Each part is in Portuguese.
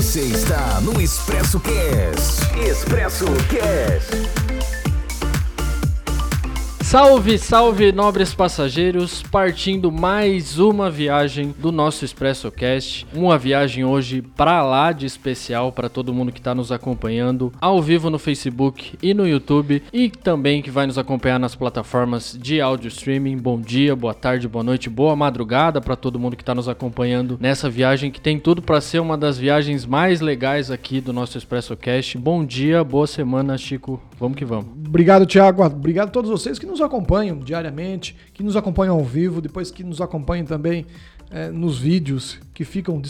Você está no Expresso Cast. Expresso Cast. Salve, salve, nobres passageiros, partindo mais uma viagem do nosso Expresso Cast. Uma viagem hoje para lá de especial para todo mundo que está nos acompanhando ao vivo no Facebook e no YouTube e também que vai nos acompanhar nas plataformas de áudio streaming. Bom dia, boa tarde, boa noite, boa madrugada para todo mundo que está nos acompanhando nessa viagem que tem tudo para ser uma das viagens mais legais aqui do nosso Expresso Cast. Bom dia, boa semana, Chico. Vamos que vamos. Obrigado, Thiago. Obrigado a todos vocês que nos acompanham diariamente, que nos acompanham ao vivo, depois que nos acompanham também é, nos vídeos que ficam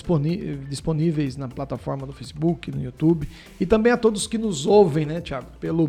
disponíveis na plataforma do Facebook, no YouTube. E também a todos que nos ouvem, né, Thiago? Pelo,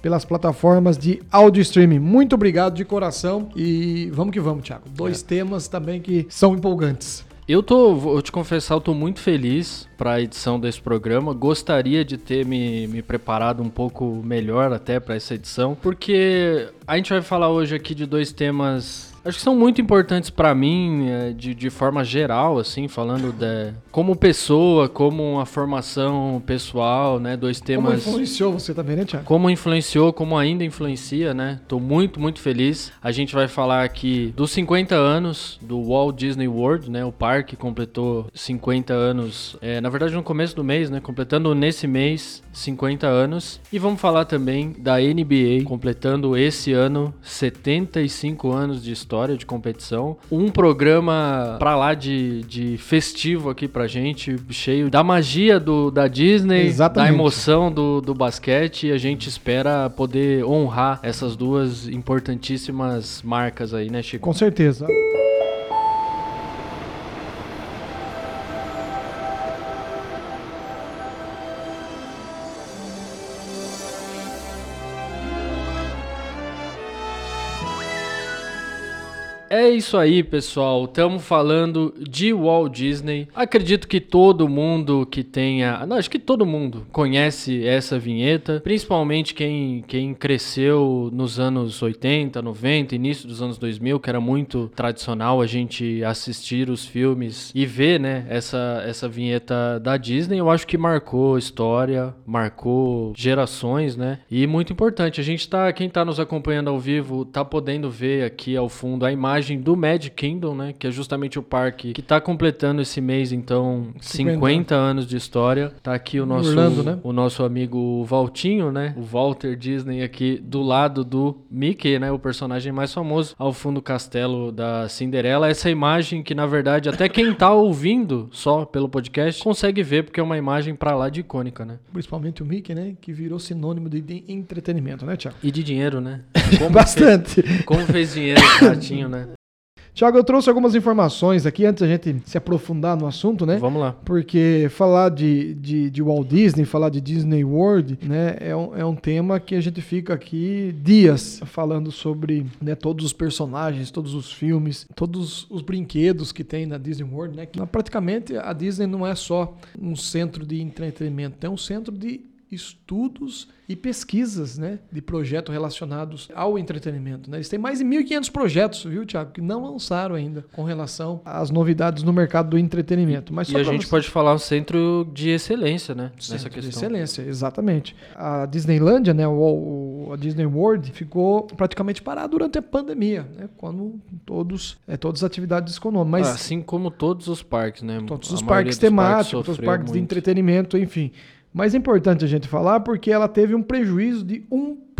pelas plataformas de áudio streaming. Muito obrigado de coração e vamos que vamos, Thiago. Dois é. temas também que são empolgantes. Eu tô, vou te confessar, eu tô muito feliz para a edição desse programa. Gostaria de ter me, me preparado um pouco melhor até para essa edição, porque a gente vai falar hoje aqui de dois temas Acho que são muito importantes para mim, é, de, de forma geral, assim, falando de, como pessoa, como uma formação pessoal, né? Dois temas. Como influenciou você também, né, Tiago? Como influenciou, como ainda influencia, né? Tô muito, muito feliz. A gente vai falar aqui dos 50 anos do Walt Disney World, né? O parque completou 50 anos, é, na verdade no começo do mês, né? Completando nesse mês 50 anos. E vamos falar também da NBA, completando esse ano 75 anos de história de competição. Um programa pra lá de, de festivo aqui pra gente, cheio da magia do, da Disney, Exatamente. da emoção do, do basquete. E a gente espera poder honrar essas duas importantíssimas marcas aí, né, Chico? Com certeza. É isso aí, pessoal. Estamos falando de Walt Disney. Acredito que todo mundo que tenha. Não, acho que todo mundo conhece essa vinheta. Principalmente quem, quem cresceu nos anos 80, 90, início dos anos 2000, que era muito tradicional a gente assistir os filmes e ver, né, essa, essa vinheta da Disney. Eu acho que marcou história, marcou gerações, né? E muito importante. A gente tá. Quem tá nos acompanhando ao vivo tá podendo ver aqui ao fundo a imagem imagem do Mad Kingdom, né? Que é justamente o parque que está completando esse mês, então, 50, 50 anos de história. Tá aqui o nosso, Orlando, né? o nosso amigo Valtinho, né? O Walter Disney aqui do lado do Mickey, né? O personagem mais famoso ao fundo do castelo da Cinderela. Essa imagem que, na verdade, até quem tá ouvindo só pelo podcast consegue ver, porque é uma imagem para lá de icônica, né? Principalmente o Mickey, né? Que virou sinônimo de entretenimento, né, Tiago? E de dinheiro, né? Como Bastante. Fez, como fez dinheiro ratinho, né? Tiago, eu trouxe algumas informações aqui antes da gente se aprofundar no assunto, né? Vamos lá. Porque falar de, de, de Walt Disney, falar de Disney World, né, é um, é um tema que a gente fica aqui dias falando sobre né, todos os personagens, todos os filmes, todos os brinquedos que tem na Disney World, né? Que, praticamente a Disney não é só um centro de entretenimento, é um centro de estudos e pesquisas né, de projetos relacionados ao entretenimento. Né? Eles têm mais de 1.500 projetos, viu, Tiago, que não lançaram ainda com relação às novidades no mercado do entretenimento. Mas e a gente você... pode falar um centro de excelência, né? Centro nessa questão. de excelência, exatamente. A Disneylândia, né, o, a Disney World, ficou praticamente parada durante a pandemia, né? quando todos, é, todas as atividades econômicas. Mas, assim como todos os parques, né? Todos os parques temáticos, todos os parques muito. de entretenimento, enfim. Mas é importante a gente falar porque ela teve um prejuízo de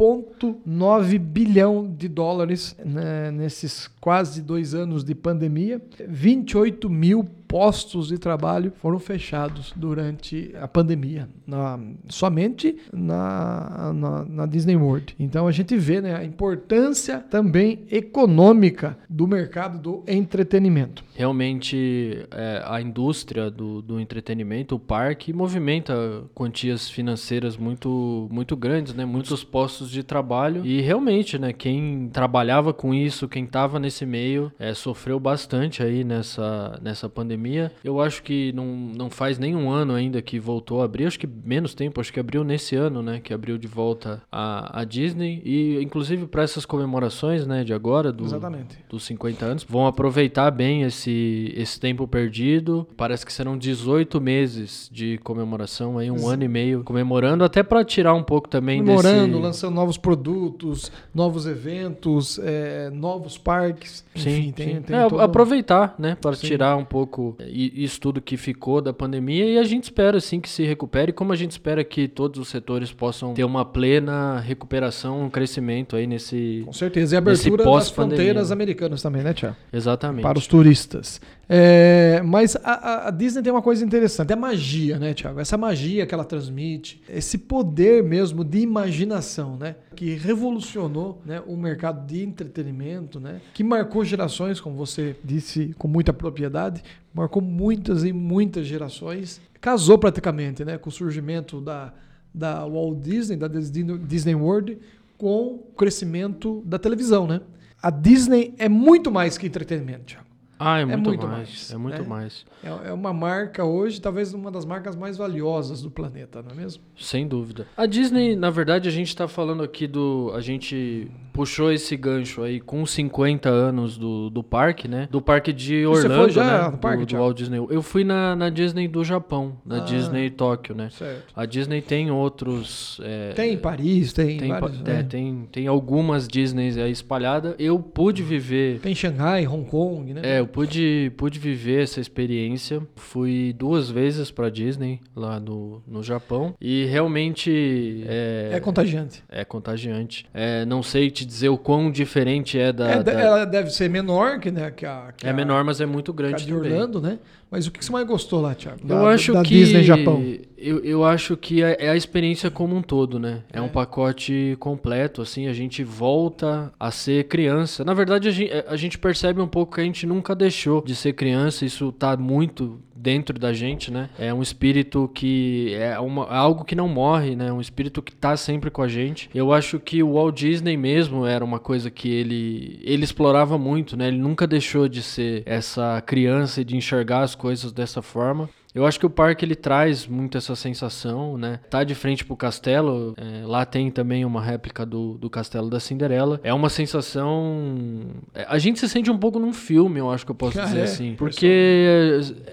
1,9 bilhão de dólares né, nesses quase dois anos de pandemia. 28 mil postos de trabalho foram fechados durante a pandemia, na, somente na, na, na, Disney World. Então a gente vê né, a importância também econômica do mercado do entretenimento. Realmente é, a indústria do, do entretenimento, o parque, movimenta quantias financeiras muito, muito grandes, né? muitos postos postos de trabalho. E realmente, né, quem trabalhava com isso, quem estava nesse meio, é, sofreu bastante aí nessa, nessa pandemia. Eu acho que não, não faz nem um ano ainda que voltou a abrir, acho que menos tempo, acho que abriu nesse ano, né, que abriu de volta a, a Disney. E inclusive para essas comemorações, né, de agora, do, Exatamente. dos 50 anos, vão aproveitar bem esse, esse tempo perdido. Parece que serão 18 meses de comemoração aí, um ano e meio comemorando, até para tirar um pouco também Comemorando, desse... lançando novos produtos, novos eventos, é, novos parques. Sim, Enfim, tem, sim. tem É, todo- aproveitar, né, para Sim. tirar um pouco i- isso tudo que ficou da pandemia e a gente espera assim que se recupere, como a gente espera que todos os setores possam ter uma plena recuperação, um crescimento aí nesse Com certeza. E abertura das fronteiras né? americanas também, né, Tiago? exatamente. Para os turistas. É, mas a, a- Disney tem uma coisa interessante, é a magia, né, Tiago? Essa magia que ela transmite, esse poder mesmo de imaginação, né? Que revolucionou né, o mercado de entretenimento, né? Que marcou gerações, como você disse com muita propriedade, marcou muitas e muitas gerações. Casou praticamente, né? Com o surgimento da, da Walt Disney, da Disney World, com o crescimento da televisão, né? A Disney é muito mais que entretenimento, Tiago. Ah, é muito, muito mais, mais, é muito né? mais. É, é uma marca hoje, talvez uma das marcas mais valiosas do planeta, não é mesmo? Sem dúvida. A Disney, na verdade, a gente tá falando aqui do. A gente puxou esse gancho aí com os 50 anos do, do parque, né? Do parque de Você Orlando, foi já né? no parque, do, do? Walt Disney. Eu fui na, na Disney do Japão, na Ah. Disney Tóquio, né? Certo. A Disney tem outros. é, Tem em Paris, tem, tem, vários, pa- é, né? tem, tem algumas Disneys aí espalhadas. Eu pude viver. Tem Xangai, Hong Kong, né? É, eu pude, pude viver essa experiência. Fui duas vezes pra Disney lá no, no Japão. E realmente. É, É contagiante. é contagiante. É, não sei te dizer o quão diferente é da. É, da- Ela deve ser menor que, né, que a, que é a- menor, mas é muito que a grande de também. Orlando, né? Mas o que você mais gostou lá, Thiago? Eu Da- acho da que Disney Japão. Eu, eu acho que é, é a experiência como um todo, né? É, É. um pacote completo, assim, a gente volta a ser criança. Na verdade, a gente, a gente percebe um pouco que a gente nunca deixou de ser criança, isso tá muito dentro da gente, né? É um espírito que é uma, algo que não morre, né? Um espírito que tá sempre com a gente. Eu acho que o Walt Disney mesmo era uma coisa que ele ele explorava muito, né? Ele nunca deixou de ser essa criança e de enxergar as coisas dessa forma. Eu acho que o parque ele traz muito essa sensação, né? Tá de frente pro castelo, é, lá tem também uma réplica do, do castelo da Cinderela. É uma sensação. é, A gente se sente um pouco num filme, eu acho que eu posso Ah, dizer é? assim. Porque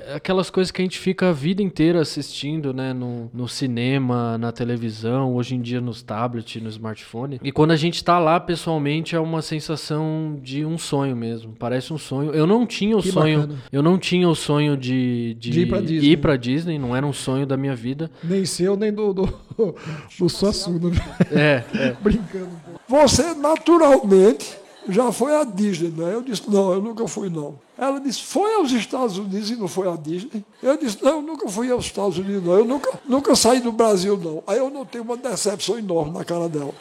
é aquelas coisas que a gente fica a vida inteira assistindo, né? No, no cinema, na televisão, hoje em dia nos tablets, no smartphone. E quando a gente tá lá pessoalmente, é uma sensação de um sonho mesmo. Parece um sonho. Eu não tinha o Que sonho. bacana. Eu não tinha o sonho de, de, De ir pra Disney. Ir pra Disney, não era um sonho da minha vida. Nem seu, nem do, do, do Suassuna. É, é. Brincando. Você naturalmente já foi à Disney, né? Eu disse, não, eu nunca fui, não. Ela disse, foi aos Estados Unidos e não foi à Disney? Eu disse, não, eu nunca fui aos Estados Unidos, não. Eu nunca, nunca saí do Brasil, não. Aí eu notei uma decepção enorme na cara dela.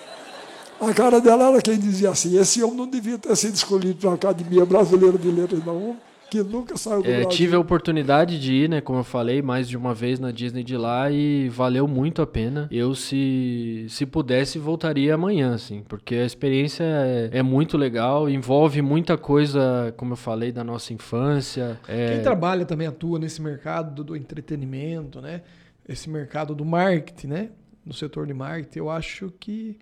A cara dela era quem dizia assim, esse homem não devia ter sido escolhido para a Academia Brasileira de Letras, não. Que nunca saiu do É, Brasil. tive a oportunidade de ir, né? Como eu falei, mais de uma vez na Disney de lá e valeu muito a pena. Eu, se, se pudesse, voltaria amanhã, assim, porque a experiência é, é muito legal, envolve muita coisa, como eu falei, da nossa infância. É, Quem trabalha também atua nesse mercado do, entretenimento, né? Esse mercado do marketing, né? No setor de marketing, eu acho que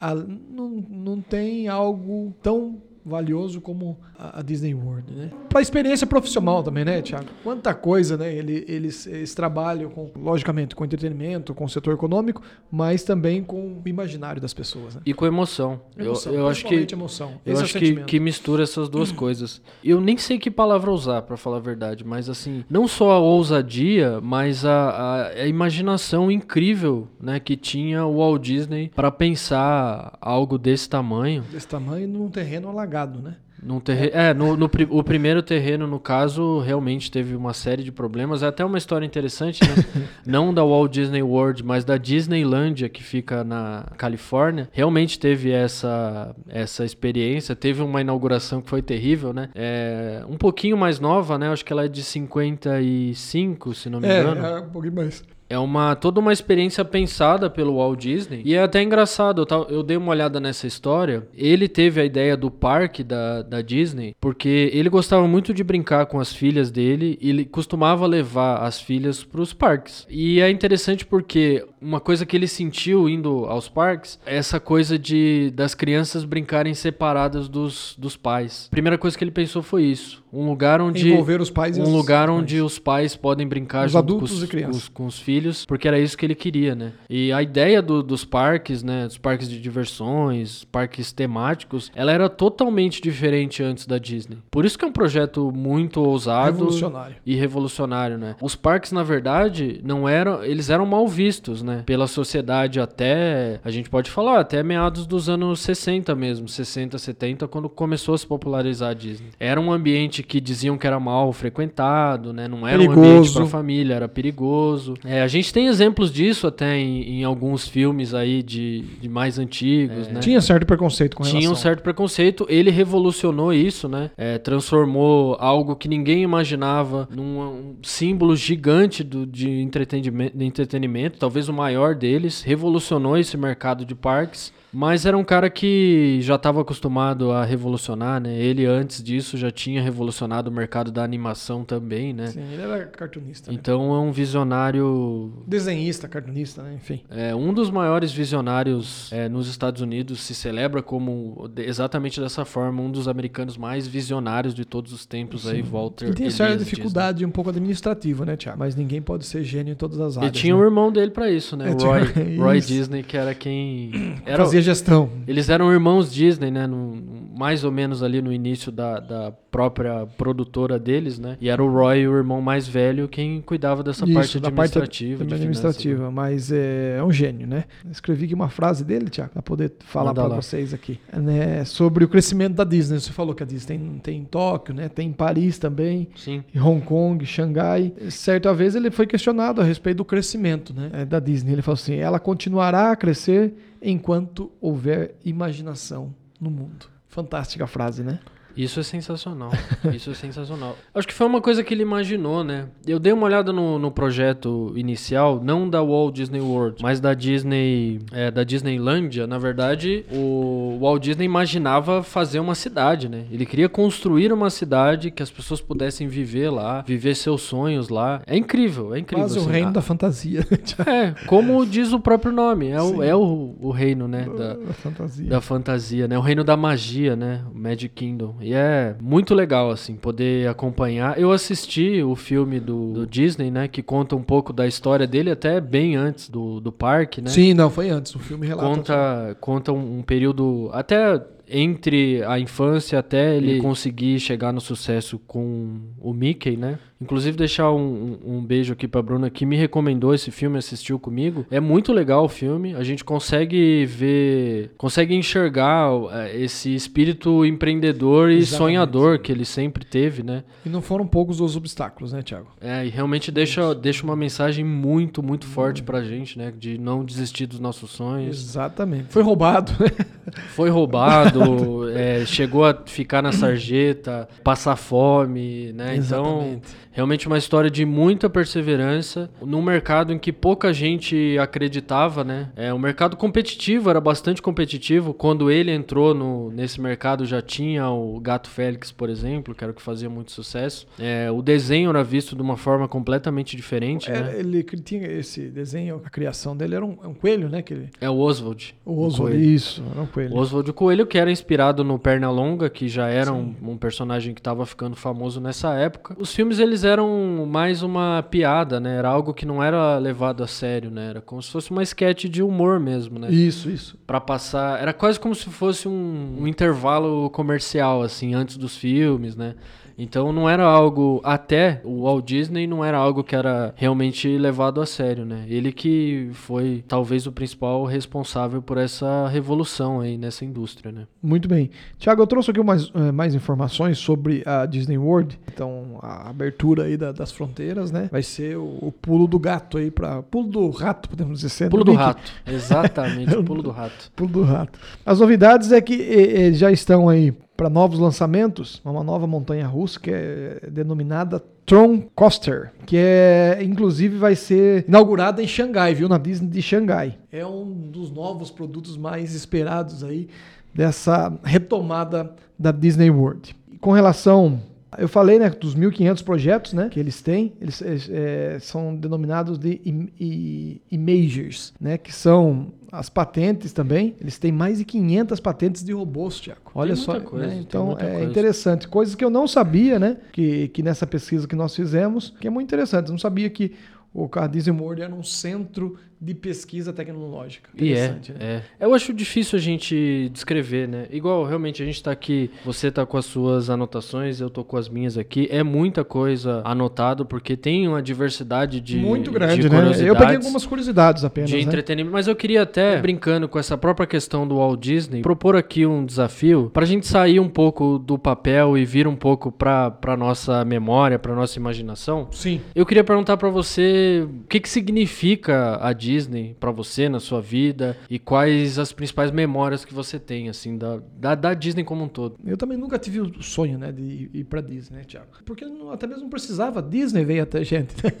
a- não, não tem algo tão valioso como a, Disney World, né? Para experiência profissional também, né, Thiago? Quanta coisa, né? Ele- Eles, eles trabalham com, logicamente, com entretenimento, com o setor econômico, mas também com o imaginário das pessoas, né? E com emoção. Eu- Emoção, eu, acho que emoção. Eu Esse é acho que, sentimento. que mistura essas duas coisas. Eu nem sei que palavra usar, pra falar a verdade, mas assim, não só a ousadia, mas a, a- a imaginação incrível né, que tinha o Walt Disney pra pensar algo desse tamanho. Desse tamanho num terreno alagado, né? Num terre... É, no, no o primeiro terreno, no caso, realmente teve uma série de problemas. É até uma história interessante, né? Não da Walt Disney World, mas da Disneylândia, que fica na Califórnia. Realmente teve essa, essa experiência. Teve uma inauguração que foi terrível, né? É, um pouquinho mais nova, né? Acho que ela é de 55, se não me É, engano. é um pouquinho mais. É uma toda uma experiência pensada pelo Walt Disney. E é até engraçado, eu, eu dei uma olhada nessa história. Ele teve a ideia do parque da, da Disney porque ele gostava muito de brincar com as filhas dele e ele costumava levar as filhas para os parques. E é interessante porque uma coisa que ele sentiu indo aos parques é essa coisa de das crianças brincarem separadas dos, dos pais. A primeira coisa que ele pensou foi isso. Um lugar onde Envolver os pais e um as lugar onde os pais podem brincar Os junto adultos com os, e crianças. com os filhos, porque era isso que ele queria, né? E a ideia do- dos parques, né, dos parques de diversões, parques temáticos, ela era totalmente diferente antes da Disney. Por isso que é um projeto muito ousado Revolucionário. e revolucionário, né? Os parques, na verdade, não eram, eles eram mal vistos, né? Pela sociedade até, a gente pode falar, até meados dos anos 60 mesmo, 60, 70, quando começou a se popularizar a Disney. Era um ambiente que diziam que era mal frequentado, né? Não era um ambiente Perigoso. para família, era perigoso. É, a gente tem exemplos disso até em, em alguns filmes aí de, de mais antigos, né? Tinha certo preconceito com relação. Tinha um certo preconceito, ele revolucionou isso, né? É, transformou algo que ninguém imaginava num um símbolo gigante do, de, entretenimento, de entretenimento, talvez o maior deles, revolucionou esse mercado de parques. Mas era um cara que já estava acostumado a revolucionar, né? Ele antes disso já tinha revolucionado o mercado da animação também, né? Sim, ele era cartunista. né? Então é um visionário Desenhista, cartunista, né? Enfim. é, um dos maiores visionários é, nos Estados Unidos se celebra como exatamente dessa forma um dos americanos mais visionários de todos os tempos aí, Walter. Ele tem certa dificuldade um pouco administrativa, né, Tiago? Mas ninguém pode ser gênio em todas as áreas. tinha né? o irmão dele pra isso, né? É, O tinha- Roy, Roy. Disney, que era quem era Fazia gestão. Eles eram irmãos Disney, né? no- mais ou menos ali no início da, da própria produtora deles, né? E era o Roy, o irmão mais velho, quem cuidava dessa Isso, parte da parte administrativa. administrativa, finanças, né? mas é, é um gênio, né? Escrevi aqui uma frase dele, Tiago, para poder falar para vocês aqui, né, sobre o crescimento da Disney. Você falou que a Disney tem, tem em Tóquio, né? Tem em Paris também, Sim. em Hong Kong, Xangai. Certa vez ele foi questionado a respeito do crescimento, né, é, da Disney. Ele falou assim: ela continuará a crescer enquanto houver imaginação no mundo. Fantástica frase, né? Isso é sensacional. Isso é sensacional. Acho que foi uma coisa que ele imaginou, né? Eu dei uma olhada no, no projeto inicial, não da Walt Disney World, mas da Disney, é, da Disneylândia. Na verdade, o Walt Disney imaginava fazer uma cidade, né? Ele queria construir uma cidade que as pessoas pudessem viver lá, viver seus sonhos lá. É incrível, é incrível. Quase o assim. reino Ah, da fantasia. É, como diz o próprio nome, é, o, é o, o reino, né? Da, Da fantasia. da fantasia, né? O reino da magia, né? O Magic Kingdom. E é muito legal, assim, poder acompanhar. Eu assisti o filme do, do Disney, né? Que conta um pouco da história dele, até bem antes do, do parque, né? Sim, não, foi antes. O filme relata. Conta, conta um, um período até entre a infância até ele conseguir chegar no sucesso com o Mickey, né? Inclusive deixar um, um- um beijo aqui pra Bruna que me recomendou esse filme, assistiu comigo. É muito legal o filme. A gente consegue ver, consegue enxergar eh, esse espírito empreendedor e Exatamente. sonhador que ele sempre teve, né? E não foram poucos os obstáculos, né, Tiago? É, e realmente deixa, deixa uma mensagem muito, muito forte pra gente, né? De não desistir dos nossos sonhos. Exatamente. Foi roubado, né? Foi roubado, é, chegou a ficar na sarjeta, passar fome, né? Então, Exatamente. Realmente uma história de muita perseverança num mercado em que pouca gente acreditava, né? É, o mercado competitivo era bastante competitivo. Quando ele entrou no, nesse mercado já tinha o Gato Félix, por exemplo, que era o que fazia muito sucesso. É, o desenho era visto de uma forma completamente diferente, Era- né? ele tinha esse desenho, a criação dele era um, é um coelho, né? Que ele, É o Oswald. o Oswald, isso, era um coelho. O Oswald Coelho, que era inspirado no Pernalonga, que já era um, um personagem que estava ficando famoso nessa época. Os filmes eles eram mais uma piada, né? Era algo que não era levado a sério, né? Era como se fosse uma sketch de humor mesmo, né? Isso, isso. Pra passar, era quase como se fosse um, um intervalo comercial assim antes dos filmes, né? Então não era algo até o Walt Disney não era algo que era realmente levado a sério, né? Ele que foi talvez o principal responsável por essa revolução aí nessa indústria, né? Muito bem. Tiago, eu trouxe aqui mais, eh, mais informações sobre a Disney World. Então, a abertura aí da- das fronteiras, né? Vai ser o, o pulo do gato aí para pulo do rato, podemos dizer. Pulo do Mickey. rato. Exatamente, o pulo do rato. Pulo do rato. As novidades é que eh, eh, já estão aí para novos lançamentos, uma nova montanha russa que é denominada Tron Coaster, que é inclusive vai ser inaugurada em Xangai, viu, na Disney de Xangai. É um dos novos produtos mais esperados aí dessa retomada da Disney World. Com relação eu falei, né, dos 1.500 projetos, né, que eles têm, eles eh, são denominados de im- i- imagers, né, que são as patentes também. Eles têm mais de 500 patentes de robôs, Tiago. Olha só, coisa, né, então é coisa. interessante, coisas que eu não sabia, né, que, que nessa pesquisa que nós fizemos, que é muito interessante. Eu não sabia que o Cardissium World era um centro de pesquisa tecnológica. E é, Interessante, né? é. Eu acho difícil a gente descrever, né? Igual, realmente, a gente tá aqui, você tá com as suas anotações, eu tô com as minhas aqui. É muita coisa anotado, porque tem uma diversidade de muito grande, de né? Eu peguei algumas curiosidades apenas, de né? entretenimento, mas eu queria até, brincando com essa própria questão do Walt Disney, propor aqui um desafio pra gente sair um pouco do papel e vir um pouco pra, pra nossa memória, pra nossa imaginação. Sim. Eu queria perguntar pra você o que, que significa a Disney pra você na sua vida e quais as principais memórias que você tem, assim, da, da, da Disney como um todo. Eu também nunca tive o sonho, né, de ir- pra Disney, né, Tiago? Porque não- até mesmo não precisava. Disney veio até a gente. né?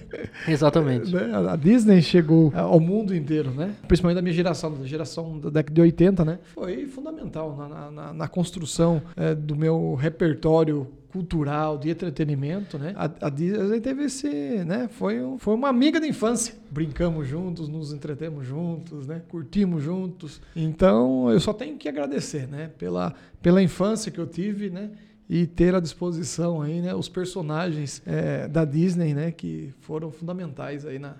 Exatamente. Né? A Disney chegou ao mundo inteiro, né? Principalmente da minha geração, da geração da década de 80, né? Foi fundamental na, na- na- construção eh, do meu repertório cultural, de entretenimento, né? A, a Disney teve esse, né? Foi, um- foi uma amiga da infância. Brincamos juntos, nos entretemos juntos, né? Curtimos juntos. Então, eu só tenho que agradecer, né? Pela, pela infância que eu tive, né? e ter à disposição aí, né, os personagens é, da Disney, né, que foram fundamentais aí na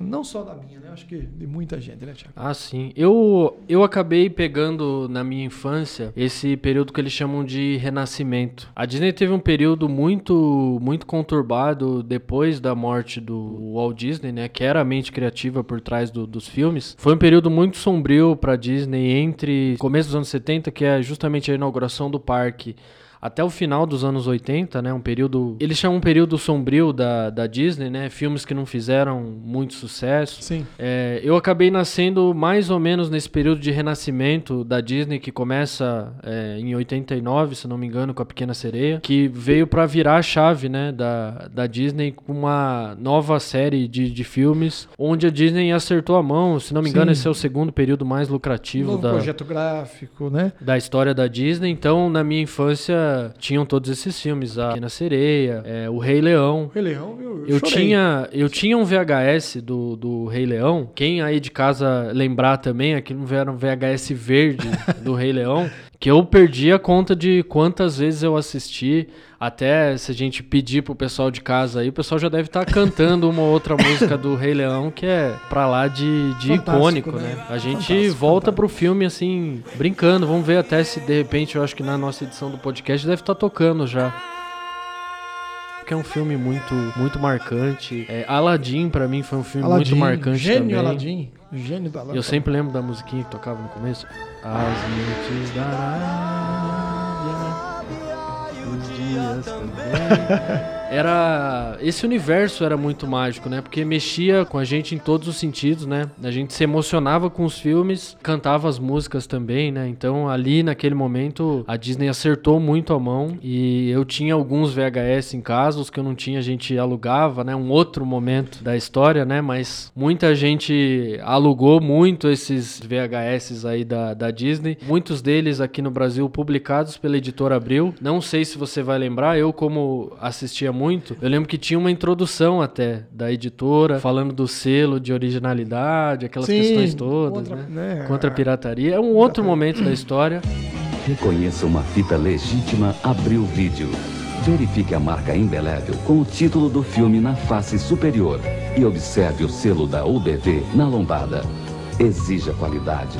não só da minha, né, acho que de muita gente, né, Thiago? Ah, sim. Eu, eu acabei pegando na minha infância esse período que eles chamam de renascimento. A Disney teve um período muito muito conturbado depois da morte do Walt Disney, né, que era a mente criativa por trás do- dos filmes. Foi um período muito sombrio para Disney entre começo dos anos 70, que é justamente a inauguração do parque, até o final dos anos 80, né? Um período. Eles chamam um período sombrio da, da Disney, né? Filmes que não fizeram muito sucesso. Sim. É, eu acabei nascendo mais ou menos nesse período de renascimento da Disney, que começa é, em 89, se não me engano, com a Pequena Sereia, que veio pra virar a chave né, da, da Disney com uma nova série de, de filmes, onde a Disney acertou a mão. Se não me engano, Sim. esse é o segundo período mais lucrativo Novo da, projeto gráfico, né? da história da Disney. Então, na minha infância, tinham todos esses filmes: A Pequena Sereia, é, O Rei Leão. Rei Leão, eu, Eu chorei. tinha, eu tinha um VHS do, do Rei Leão. Quem aí de casa lembrar também, aqui não era um VHS verde do Rei Leão, que eu perdi a conta de quantas vezes eu assisti. Até se a gente pedir pro pessoal de casa aí, o pessoal já deve estar cantando uma outra música do Rei Leão que é pra lá de, de Fantástico, icônico, né? né? A gente Fantástico, volta fantástico. pro filme assim, brincando. Vamos ver até se de repente, eu acho que na nossa edição do podcast deve estar tocando já que é um filme muito, muito marcante. É, Aladdin, pra mim, foi um filme Aladdin, muito marcante gênio também. Aladdin, gênio da lâmpada. Eu sempre lembro da musiquinha que tocava no começo. As noites da Arábia, os dias também. Era. Esse universo era muito mágico, né? Porque mexia com a gente em todos os sentidos, né? A gente se emocionava com os filmes, cantava as músicas também, né? Então ali naquele momento a Disney acertou muito a mão e eu tinha alguns VHS em casa, os que eu não tinha a gente alugava, né? Um outro momento da história, né? Mas muita gente alugou muito esses VHS aí da, da Disney. Muitos deles aqui no Brasil publicados pela editora Abril. Não sei se você vai lembrar, eu como assistia muito, eu lembro que tinha uma introdução até da editora falando do selo de originalidade, aquelas Sim, questões todas, contra- né? né? Contra a pirataria. É um outro momento da história. Reconheça uma fita legítima Abril Vídeo. Verifique a marca indelével com o título do filme na face superior e observe o selo da UBV na lombada. Exija qualidade.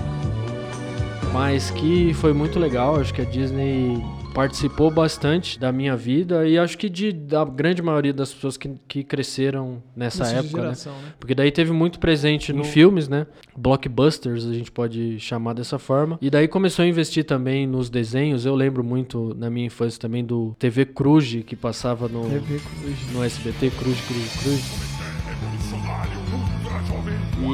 mas que foi muito legal. Acho que a Disney participou bastante da minha vida e acho que de, da grande maioria das pessoas que, que cresceram nessa Nossa época, né? geração, né? Porque daí teve muito presente em filmes, né? Blockbusters, a gente pode chamar dessa forma. E daí começou a investir também nos desenhos. Eu lembro muito na minha infância também do TV Cruz, que passava no, no SBT, Cruz, Cruz, Cruz.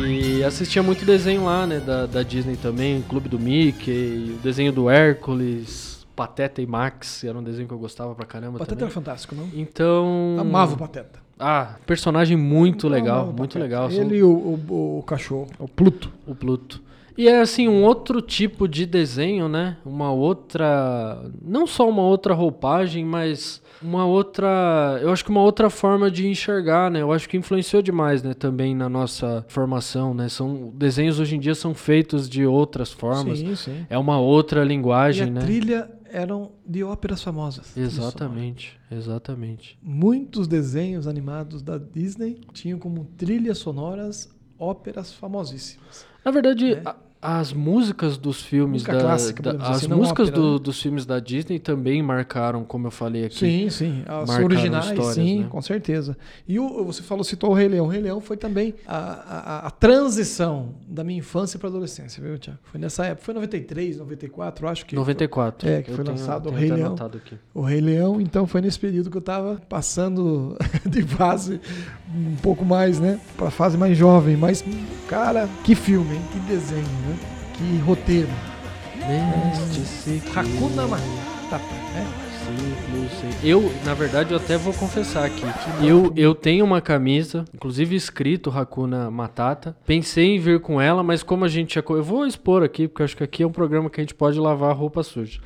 E assistia muito desenho lá, né? Da, da Disney também, Clube do Mickey, o desenho do Hércules, Pateta e Max, era um desenho que eu gostava pra caramba Pateta também. era fantástico, não? Então. Amava o Pateta. Ah, personagem muito legal, muito Pateta. legal. Ele e o, o, o cachorro, o Pluto. o Pluto. E é assim, um outro tipo de desenho, né? Uma outra. Não só uma outra roupagem, mas uma outra. Eu acho que uma outra forma de enxergar, né? Eu acho que influenciou demais, né? Também na nossa formação, né? São, desenhos hoje em dia são feitos de outras formas. Sim, sim. É uma outra E linguagem, a né? trilha eram de óperas famosas. Exatamente, exatamente. Muitos desenhos animados da Disney tinham como trilhas sonoras óperas famosíssimas. Na verdade, Né? a- as músicas dos filmes Música da, clássica, da- as assim, músicas ópera, do- né? dos filmes da Disney também marcaram, como eu falei aqui. Sim, sim. As originais, sim, né? com certeza. E o, você falou, citou o Rei Leão. O Rei Leão foi também a, a, a transição da minha infância para adolescência, viu, Tiago? Foi nessa época. Foi 93, 94, acho que. 94. É, que Eu foi tenho- lançado o tenho Rei até Leão. O Rei Leão, então foi nesse período que eu tava passando de fase um pouco mais, né? Pra fase mais jovem. Mas, cara, que filme, hein? Que desenho, né? Que roteiro. Neste ciclo, Hakuna Matata, né? ciclo, ciclo. Eu, na verdade, eu até vou confessar aqui. Eu, eu tenho uma camisa, inclusive escrito Hakuna Matata. Pensei em vir com ela, mas como a gente Eu vou expor aqui, porque acho que aqui é um programa que a gente pode lavar roupa suja.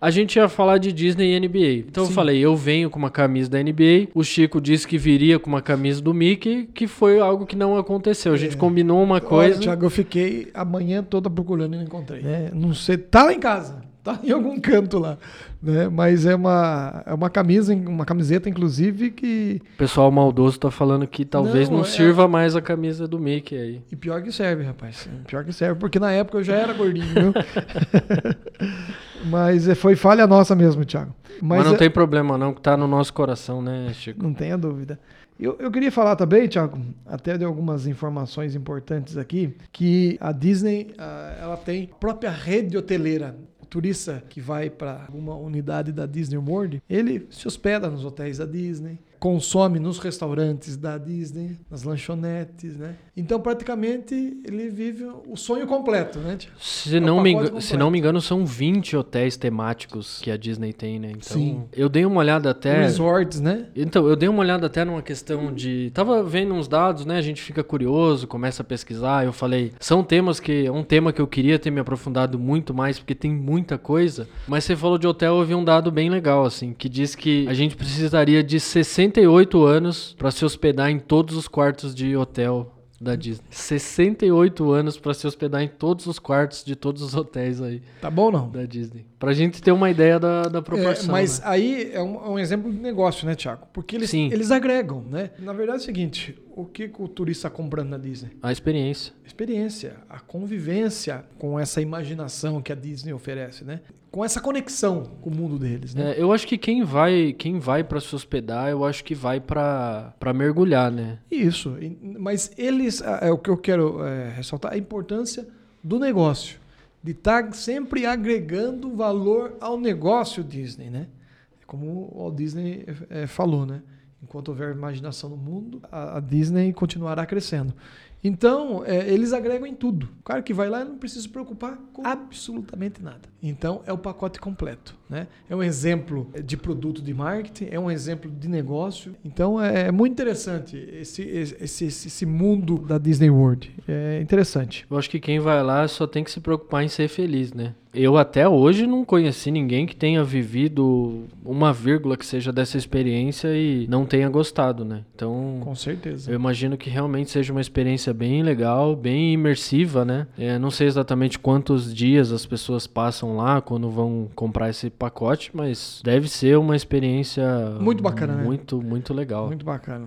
A gente ia falar de Disney e NBA. Então eu Sim. falei, eu venho com uma camisa da NBA. O Chico disse que viria com uma camisa do Mickey, que foi algo que não aconteceu. A gente combinou uma coisa. Olha, Thiago, eu fiquei a manhã toda procurando e não encontrei. né? Não sei, tá lá em casa, tá em algum canto lá, né? Mas é uma, é uma camisa, uma camiseta inclusive que O pessoal maldoso tá falando que talvez Não, não, é- sirva mais a camisa do Mickey aí. e pior que serve, rapaz. Pior que serve, porque na época eu já era gordinho, viu? Mas é, foi falha nossa mesmo, Thiago. Mas, não é- tem problema não, que tá no nosso coração, né, Chico? Não tenha dúvida. Eu, eu queria falar também, Thiago, até de algumas informações importantes aqui, que a Disney ah, ela tem a própria rede hoteleira. Turista que vai para alguma unidade da Disney World, ele se hospeda nos hotéis da Disney, consome nos restaurantes da Disney, nas lanchonetes, né? Então, praticamente, ele vive o sonho completo, né? Se, É não me, pacote enga- se não me engano, são 20 hotéis temáticos que a Disney tem, né? Então, Sim. eu dei uma olhada até. Resorts, né? Então, eu dei uma olhada até numa questão de. Tava vendo uns dados, né? A gente fica curioso, começa a pesquisar. Eu falei, são temas que. É um tema que eu queria ter me aprofundado muito mais, porque tem muita coisa. Mas você falou de hotel, eu vi um dado bem legal, assim, que diz que a gente precisaria de 68 anos pra se hospedar em todos os quartos de hotel. Da Disney. 68 anos pra se hospedar em todos os quartos de todos os hotéis aí Tá bom ou não? da Disney. Pra gente ter uma ideia da, da É, proporção. mas né? aí é um, é um exemplo de negócio, né, Tiago? Porque eles, Sim. eles agregam, né? Na verdade é o seguinte, o que, o turista está comprando na Disney? A experiência. Experiência, a convivência com essa imaginação que a Disney oferece, né? Com essa conexão com o mundo deles, né? É, eu acho que quem vai, quem vai para se hospedar, eu acho que vai pra mergulhar, né? Isso, mas eles, é o que eu quero é, ressaltar, a importância do negócio, de estar sempre agregando valor ao negócio Disney, né? Como o Walt Disney é, falou, né? Enquanto houver imaginação no mundo, a, a Disney continuará crescendo. Então, é, eles agregam em tudo. O cara que vai lá não precisa se preocupar com absolutamente nada. Então, é o pacote completo. Né? É um exemplo de produto de marketing, é um exemplo de negócio. Então, é, é muito interessante esse, esse, esse, esse mundo da Disney World. É interessante. Eu acho que quem vai lá só tem que se preocupar em ser feliz, né? Eu até hoje não conheci ninguém que tenha vivido uma vírgula que seja dessa experiência e não tenha gostado, né? Então, Com certeza. eu imagino que realmente seja uma experiência bem legal, bem imersiva, né? É, não sei exatamente quantos dias as pessoas passam lá quando vão comprar esse pacote, mas deve ser uma experiência Muito bacana, né? muito, muito legal. Muito bacana.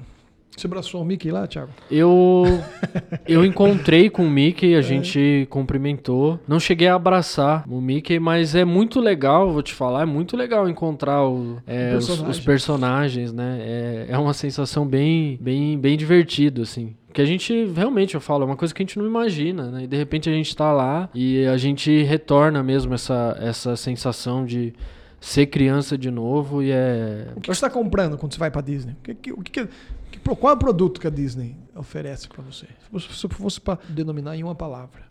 Você abraçou o Mickey lá, Thiago? Eu eu encontrei com o Mickey, a É. gente cumprimentou. Não cheguei a abraçar o Mickey, mas é muito legal, vou te falar, é muito legal encontrar o- é, os, os personagens, né? É, é uma sensação bem, bem, bem divertido, assim. Que a gente, realmente, eu falo, é uma coisa que a gente não imagina, né? E de repente a gente tá lá e a gente retorna mesmo essa, essa sensação de ser criança de novo e é... O que você está comprando quando você vai para Disney? O que, que- o que, que- que- qual é o produto que a Disney oferece para você? Se você fosse para denominar em uma palavra,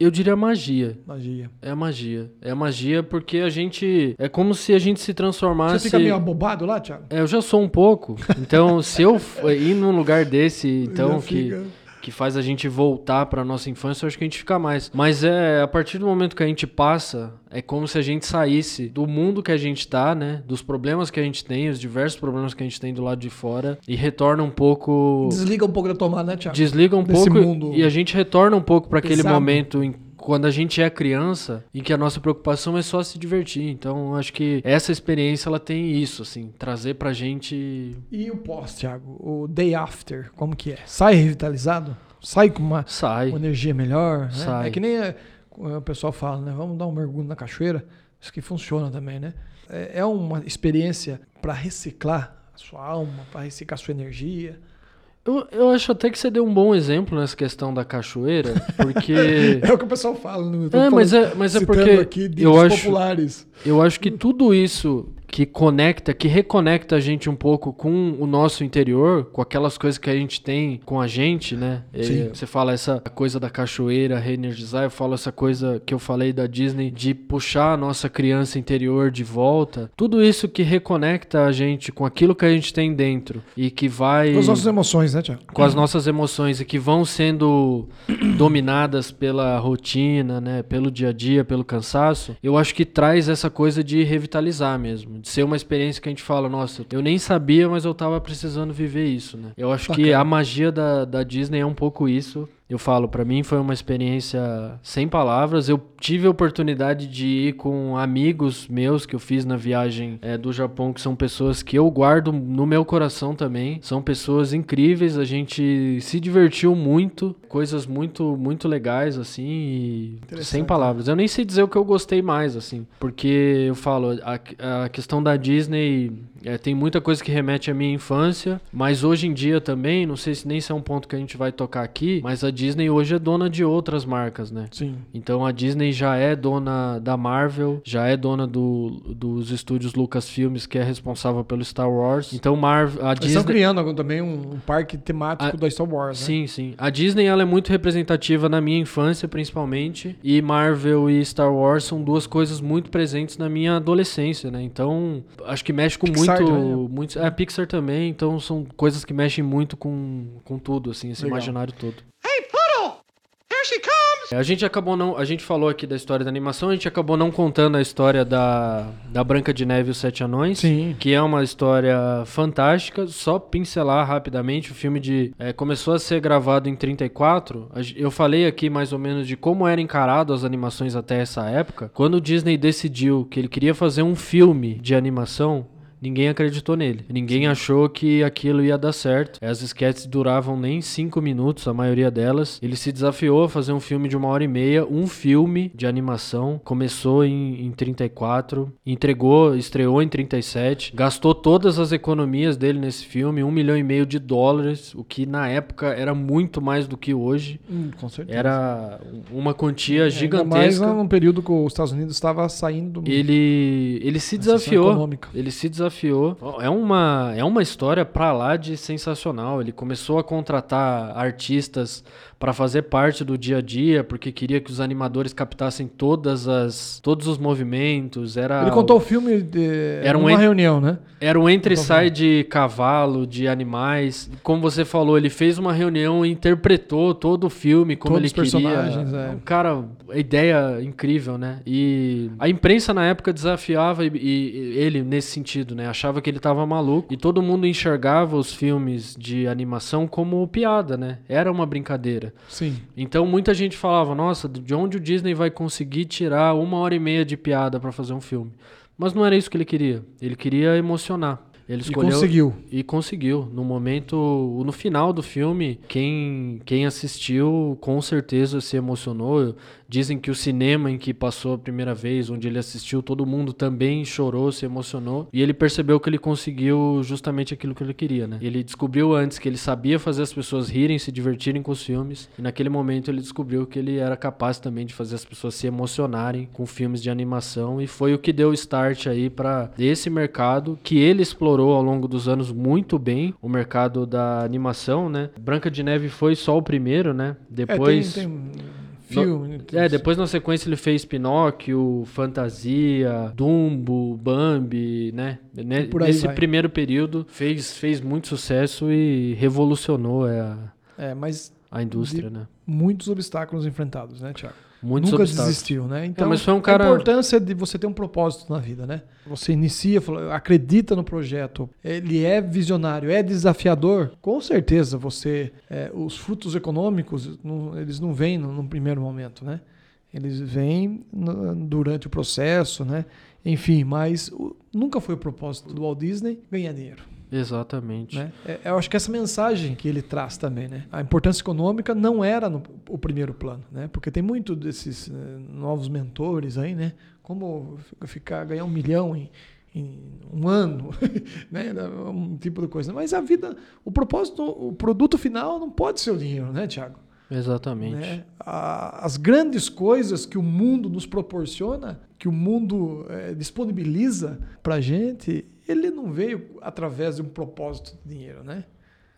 Eu diria magia. magia. É a magia. É a magia porque a gente. É como se a gente se transformasse. Você fica meio abobado lá, Thiago? É, eu já sou um pouco. Então, se eu ir num lugar desse, então, que, fica. Que faz a gente voltar pra nossa infância, eu acho que a gente fica mais. Mas é a partir do momento que a gente passa, é como se a gente saísse do mundo que a gente tá, né? Dos problemas que a gente tem, os diversos problemas que a gente tem do lado de fora, e retorna um pouco. Desliga um pouco da tomada, né, Thiago? Desliga um Desse pouco mundo e a gente retorna um pouco pra aquele pesado. momento em quando a gente é criança, em que a nossa preocupação é só se divertir. Então, acho que essa experiência ela tem isso, assim, trazer pra gente E o pós, Thiago? O day after, como que é? Sai revitalizado? Sai com uma, sai. uma energia melhor? né? Sai. É que nem é, o pessoal fala, né? Vamos dar um mergulho na cachoeira. Isso que funciona também, né? É, é uma experiência para reciclar a sua alma, para reciclar a sua energia. Eu, eu acho até que você deu um bom exemplo nessa questão da cachoeira, porque É o que o pessoal fala. No, eu tô É, mas é, mas é porque aqui eu acho, populares. eu acho que tudo isso que conecta, que reconecta a gente um pouco com o nosso interior, com aquelas coisas que a gente tem com a gente, né? Sim. você fala essa coisa da cachoeira, reenergizar, eu falo essa coisa que eu falei da Disney, de puxar a nossa criança interior de volta. Tudo isso que reconecta a gente com aquilo que a gente tem dentro e que vai Com as nossas emoções, né, Thiago? com as nossas emoções e que vão sendo dominadas pela rotina, né, pelo dia a dia, pelo cansaço, eu acho que traz essa coisa de revitalizar mesmo, de ser uma experiência que a gente fala, nossa, eu nem sabia, mas eu tava precisando viver isso, né? Eu acho que a magia da, da Disney é um pouco isso. Eu falo, pra mim foi uma experiência sem palavras. Eu tive a oportunidade de ir com amigos meus que eu fiz na viagem eh, do Japão, que são pessoas que eu guardo no meu coração também. São pessoas incríveis, a gente se divertiu muito, coisas muito, muito legais, assim, e sem palavras. Eu nem sei dizer o que eu gostei mais, assim, porque eu falo, a, a questão da Disney eh, tem muita coisa que remete à minha infância, mas hoje em dia também, não sei se nem se é um ponto que a gente vai tocar aqui, mas a Disney hoje é dona de outras marcas, né? Sim. Então a Disney já é dona da Marvel, já é dona do, dos estúdios Lucasfilmes, que é responsável pelo Star Wars. Então Marvel, a Eles estão Disney criando agora também um, um parque temático A- da Star Wars, né? Sim, sim. A Disney ela é muito representativa na minha infância, principalmente, e Marvel e Star Wars são duas coisas muito presentes na minha adolescência, né? Então, acho que mexe com Pixar muito, também, né? muito, é Pixar também, então são coisas que mexem muito com, com tudo, assim, esse Legal. imaginário todo. A gente acabou não. A gente falou aqui da história da animação, a gente acabou não contando a história da, da Branca de Neve e os Sete Anões. Sim. Que é uma história fantástica. Só pincelar rapidamente, o filme de. é, começou a ser gravado em 34. A gen- Eu falei aqui mais ou menos de como eram encarado as animações até essa época. Quando o Disney decidiu que ele queria fazer um filme de animação. Ninguém acreditou nele. Ninguém achou que aquilo ia dar certo. As sketches duravam nem cinco minutos, a maioria delas. Ele se desafiou a fazer um filme de uma hora e meia, um filme de animação. Começou em, em 34, entregou, estreou em 37, gastou todas as economias dele nesse filme, um milhão e meio de dólares, o que na época era muito mais do que hoje. Hum, com certeza. Era uma quantia Ainda mais gigantesca. num período que os Estados Unidos estava saindo do Ele, ele se desafiou. Ele se desafiou. É uma, é uma história pra lá de sensacional. Ele começou a contratar artistas pra fazer parte do dia a dia, porque queria que os animadores captassem todas as, todos os movimentos. Era Ele contou o filme de Era um numa en- reunião, né? era um entre e sai de cavalo, de animais. Como você falou, ele fez uma reunião e interpretou todo o filme como Todos ele queria. personagens, é. Um Cara, ideia incrível, né? E a imprensa na época desafiava e, e- e ele nesse sentido, né? Achava que ele tava maluco e todo mundo enxergava os filmes de animação como piada, né? Era uma brincadeira. Sim. Então muita gente falava, nossa, de onde o Disney vai conseguir tirar uma hora e meia de piada pra fazer um filme? Mas não era isso que ele queria. Ele queria emocionar. Ele E escolheu conseguiu. e conseguiu. No momento, no final do filme, quem, quem assistiu com certeza se emocionou. Dizem que o cinema em que passou a primeira vez, onde ele assistiu, todo mundo também chorou, se emocionou. E ele percebeu que ele conseguiu justamente aquilo que ele queria, né? Ele descobriu antes que ele sabia fazer as pessoas rirem, se divertirem com os filmes. E naquele momento ele descobriu que ele era capaz também de fazer as pessoas se emocionarem com filmes de animação. E foi o que deu o start aí para esse mercado que ele explorou ao longo dos anos muito bem, o mercado da animação, né? Branca de Neve foi só o primeiro, né? Depois. É, tem, tem filme. É, depois na sequência ele fez Pinóquio, Fantasia, Dumbo, Bambi, né? Aí Nesse vai. primeiro período fez, fez muito sucesso e revolucionou é, a, É, mas a indústria, né? muitos obstáculos enfrentados, né, Thiago? Muitos Nunca obstáculos. desistiu, né? Então, mas foi um cara- a importância de você ter um propósito na vida, né? Você inicia, fala, acredita no projeto, ele é visionário, é desafiador. Com certeza, você, é, os frutos econômicos, não- eles não vêm no, num primeiro momento, né? Eles vêm no- durante o processo, né? Enfim, mas o- nunca foi o propósito do Walt Disney ganhar dinheiro. Exatamente. Né? É, eu acho que essa mensagem que ele traz também, né? A importância econômica não era no, o primeiro plano, né? Porque tem muito desses eh, novos mentores aí, né? Como fi- ficar ganhar um milhão em, em um ano, né? Um tipo de coisa. Mas a vida, o propósito, o produto final não pode ser o dinheiro, né, Tiago? Exatamente. né? A- As grandes coisas que o mundo nos proporciona, que o mundo eh, disponibiliza para gente, ele não veio através de um propósito de dinheiro, né?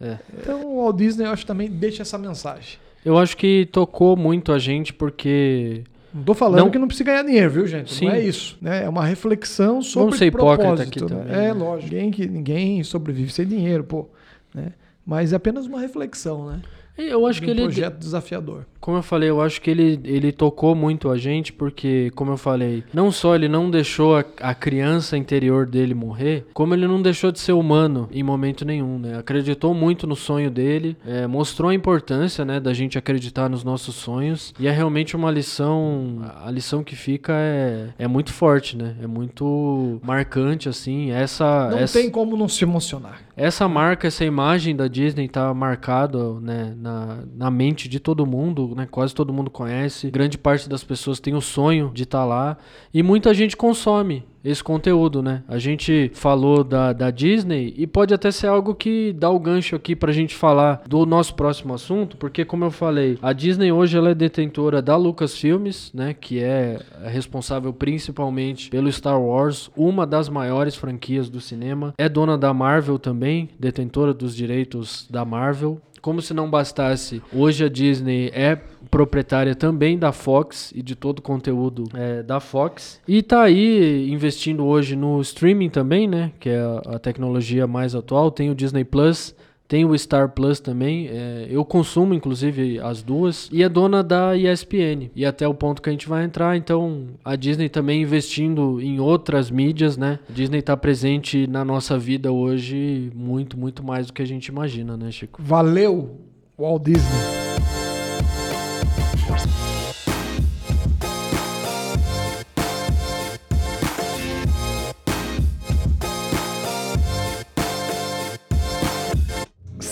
É. Então o Walt Disney, eu acho também deixa essa mensagem. Eu acho que tocou muito a gente porque Não tô falando Não- que não precisa ganhar dinheiro, viu, gente? Sim. Não é isso. Né? É uma reflexão sobre ser hipócrita propósito. aqui né? também, É, né? lógico. Ninguém, que, ninguém sobrevive sem dinheiro, pô. Né? Mas é apenas uma reflexão, né? eu acho De que um ele projeto desafiador. Como eu falei, eu acho que ele, ele tocou muito a gente, porque, como eu falei, não só ele não deixou a, a criança interior dele morrer, como ele não deixou de ser humano em momento nenhum, né? Acreditou muito no sonho dele, é, mostrou a importância, né, da gente acreditar nos nossos sonhos, e é realmente uma lição, a lição que fica é, é muito forte, né? É muito marcante, assim, essa... Não essa... tem como não se emocionar. Essa marca, essa imagem da Disney tá marcada né, na, na mente de todo mundo, né? Quase todo mundo conhece. Grande parte das pessoas tem o sonho de estar lá. E muita gente consome esse conteúdo, né? A gente falou da, da Disney e pode até ser algo que dá o gancho aqui pra gente falar do nosso próximo assunto, porque como eu falei, a Disney hoje ela é detentora da Lucasfilmes, né? Que é responsável principalmente pelo Star Wars, uma das maiores franquias do cinema. É dona da Marvel também, detentora dos direitos da Marvel. Como se não bastasse, hoje a Disney é proprietária também da Fox e de todo o conteúdo é, da Fox. E tá aí investindo hoje no streaming também, né? Que é a, a tecnologia mais atual. Tem o Disney Plus, tem o Star Plus também. é, eu consumo, inclusive, as duas. E é dona da ESPN. E até o ponto que a gente vai entrar. Então, a Disney também investindo em outras mídias, né? A Disney tá presente na nossa vida hoje muito, muito mais do que a gente imagina, né, Chico? Valeu, Walt Disney.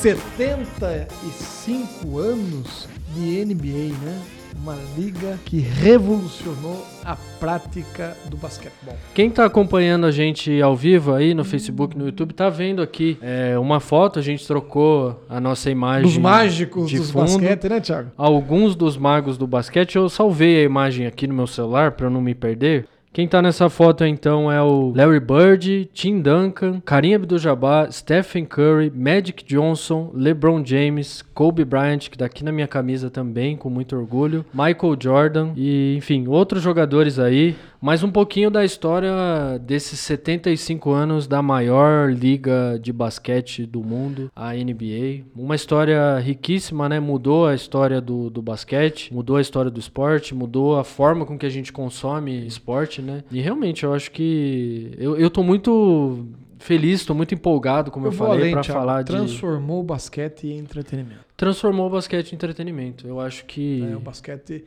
Setenta e cinco anos de NBA, né? Uma liga que revolucionou a prática do basquetebol. Quem tá acompanhando a gente ao vivo aí no Facebook, no YouTube, tá vendo aqui é, uma foto. A gente trocou a nossa imagem. Dos mágicos de dos fundo. basquete, né, Thiago? Alguns dos magos do basquete. Eu salvei a imagem aqui no meu celular para eu não me perder. Quem tá nessa foto então é o Larry Bird, Tim Duncan, Karim Abdul-Jabbar, Stephen Curry, Magic Johnson, LeBron James, Kobe Bryant, que tá aqui na minha camisa também, com muito orgulho, Michael Jordan e, enfim, outros jogadores aí. Mais um pouquinho da história desses 75 anos da maior liga de basquete do mundo, a NBA. Uma história riquíssima, né? Mudou a história do, do basquete, mudou a história do esporte, mudou a forma com que a gente consome esporte, né? E realmente eu acho que. Eu, eu tô muito feliz, tô muito empolgado, como eu, vou falei, Thiago. falar de. Transformou o basquete em entretenimento. Transformou o basquete em entretenimento. Eu acho que. né? O basquete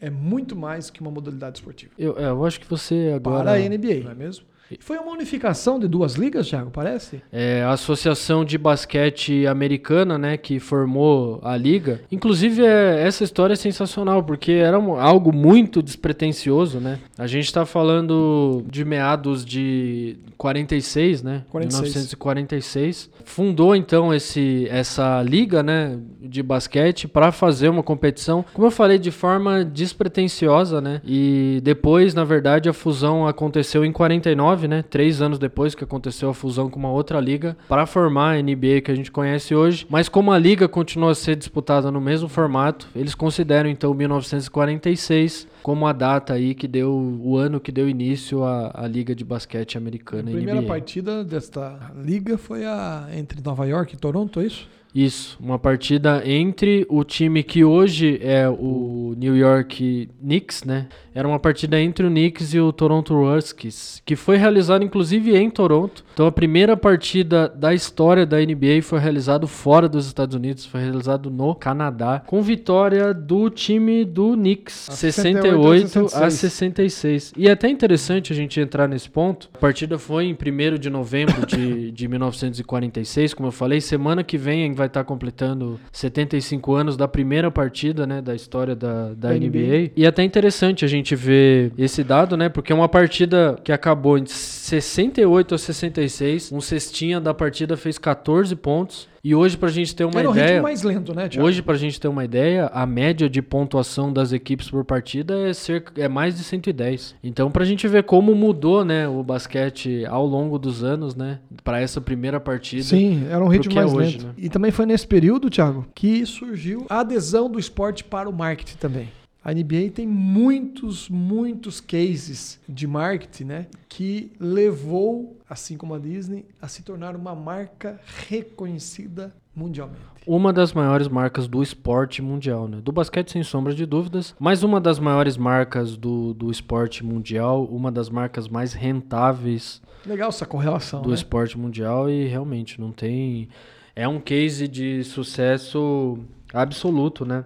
é muito mais que uma modalidade esportiva. Eu, é, eu acho que você agora. Para a NBA, não é mesmo? Foi uma unificação de duas ligas, Thiago, parece? É, a Associação de Basquete Americana, né, que formou a liga. Inclusive, é, essa história é sensacional, porque era um- algo muito despretensioso, né? A gente está falando de meados de 46, né? 46. 1946. Fundou, então, esse, essa liga, né, de basquete para fazer uma competição, como eu falei, de forma despretensiosa, né? E depois, na verdade, a fusão aconteceu em 49, né? Três anos depois que aconteceu a fusão com uma outra liga para formar a NBA que a gente conhece hoje. Mas como a liga continua a ser disputada no mesmo formato, eles consideram então 1946 como a data aí que deu o ano que deu início à, à liga de basquete A americana. primeira NBA. partida desta liga foi a entre Nova York e Toronto, é isso? Isso, uma partida entre o time que hoje é o New York Knicks, né? Era uma partida entre o Knicks e o Toronto Huskies, que foi realizada inclusive em Toronto. Então a primeira partida da história da NBA foi realizada fora dos Estados Unidos, foi realizado no Canadá, com vitória do time do Knicks, A 68 68 a 66. E é até interessante a gente entrar nesse ponto. A partida foi em 1 de novembro de, de 1946, como eu falei. Semana que vem vai estar completando 75 anos da primeira partida né, da história da, da Da NBA. NBA. E é até interessante a gente ver esse dado, né? Porque é uma partida que acabou em 68 a 66. Um cestinha da partida fez 14 pontos. E hoje, pra gente ter uma Era um ideia. ritmo mais lento, né, Thiago? Hoje, pra gente ter uma ideia, a média de pontuação das equipes por partida é, cerca, é mais de 110. Então, pra gente ver como mudou, né, o basquete ao longo dos anos, né, pra essa primeira partida. Sim, era um ritmo é mais hoje, lento. né? E também foi nesse período, Thiago, que surgiu a adesão do esporte para o marketing também. A NBA tem muitos, muitos cases de marketing, né? Que levou, assim como a Disney, a se tornar uma marca reconhecida mundialmente. Uma das maiores marcas do esporte mundial, né? Do basquete, sem sombra de dúvidas. Mas uma das maiores marcas do, do esporte mundial, uma das marcas mais rentáveis Legal essa correlação, do né? esporte mundial e realmente não tem. É um case de sucesso absoluto, né?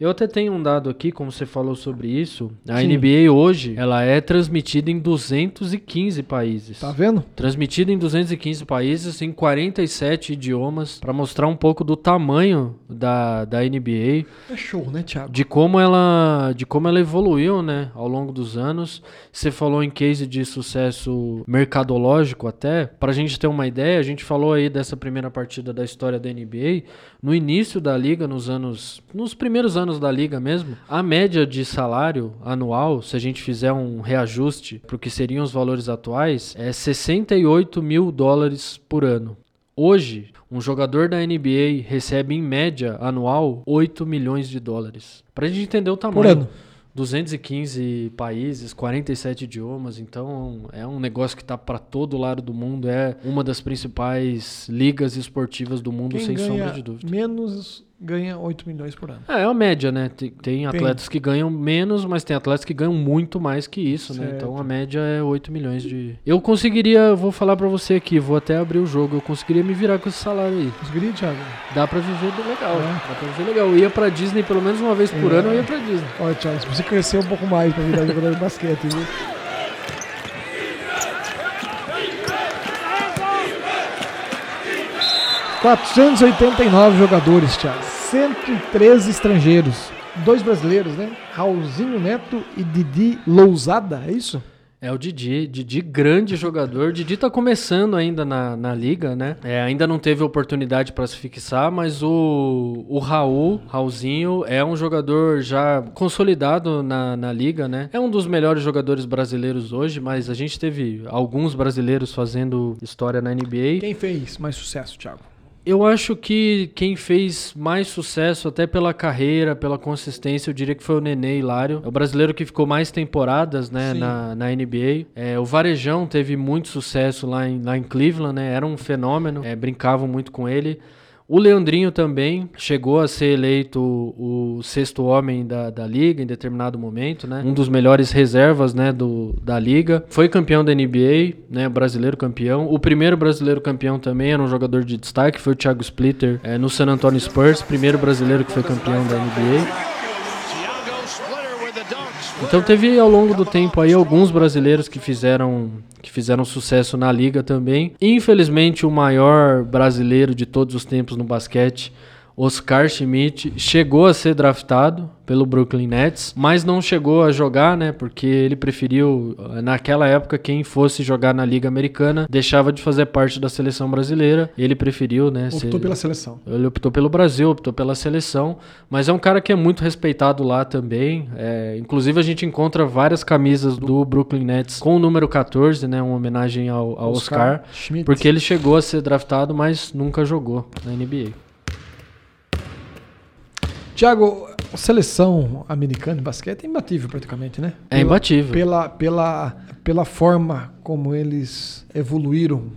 Eu até tenho um dado aqui, como você falou sobre isso. A Sim. NBA hoje, ela é transmitida em 215 países. Tá vendo? Transmitida em 215 países, em 47 idiomas, para mostrar um pouco do tamanho da, da NBA É show, né, Thiago? de como ela de como ela evoluiu, né, ao longo dos anos. Você falou em case de sucesso mercadológico até, pra gente ter uma ideia, a gente falou aí dessa primeira partida da história da NBA, no início da liga, nos anos nos primeiros anos da liga mesmo, a média de salário anual, se a gente fizer um reajuste para o que seriam os valores atuais, é 68 mil dólares por ano. Hoje, um jogador da NBA recebe em média anual 8 milhões de dólares. Pra gente entender o tamanho. Por ano. 215 países, 47 idiomas, então é um negócio que tá para todo lado do mundo, é uma das principais ligas esportivas do mundo, Quem sem sombra de dúvida. menos ganha 8 milhões por ano. É, é a média, né? Tem, tem atletas que ganham menos, mas tem atletas que ganham muito mais que isso, né? Certo. Então a média é 8 milhões de. Eu conseguiria, vou falar pra você aqui, vou até abrir o jogo, eu conseguiria me virar com esse salário aí. Conseguiria, Thiago? Dá pra viver legal. É. Dá pra viver legal. Eu ia pra Disney pelo menos uma vez por É. ano, eu ia pra Disney. Olha, Thiago, se você crescer um pouco mais pra virar jogador de basquete, viu? ...489 jogadores, Thiago. 113 estrangeiros. Dois brasileiros, né? Raulzinho Neto e Didi Lousada, é isso? É o Didi, Didi grande jogador. Didi tá começando ainda na, na liga, né? É, ainda não teve oportunidade para se fixar, mas o, o Raul, Raulzinho, é um jogador já consolidado na, na liga, né? É um dos melhores jogadores brasileiros hoje, mas a gente teve alguns brasileiros fazendo história na NBA. Quem fez mais sucesso, Thiago? Eu acho que quem fez mais sucesso, até pela carreira, pela consistência, eu diria que foi o Nenê Hilário. É o brasileiro que ficou mais temporadas né, Sim. na, na NBA. É, o Varejão teve muito sucesso lá em, lá em Cleveland, né? Era um fenômeno, é, brincavam muito com ele. O Leandrinho também chegou a ser eleito o sexto homem da, da liga em determinado momento, né? Um dos melhores reservas, né, do, da liga. Foi campeão da NBA, né, brasileiro campeão. O primeiro brasileiro campeão também era um jogador de destaque, foi o Thiago Splitter, é, no San Antonio Spurs, primeiro brasileiro que foi campeão da NBA. Thiago Splitter with the Então teve ao longo do tempo aí alguns brasileiros que fizeram que fizeram sucesso na liga também. Infelizmente o maior brasileiro de todos os tempos no basquete Oscar Schmidt chegou a ser draftado pelo Brooklyn Nets, mas não chegou a jogar, né? Porque ele preferiu, naquela época, quem fosse jogar na Liga Americana deixava de fazer parte da seleção brasileira. Ele preferiu, né? Optou ser- pela seleção. ele optou pelo Brasil, optou pela seleção, mas é um cara que é muito respeitado lá também. É, inclusive a gente encontra várias camisas do Brooklyn Nets com o número 14, né, uma homenagem ao, ao Oscar, Schmidt. porque ele chegou a ser draftado, mas nunca jogou na NBA. Tiago, a seleção americana de basquete é imbatível praticamente, né? É imbatível. Pela, pela, pela forma como eles evoluíram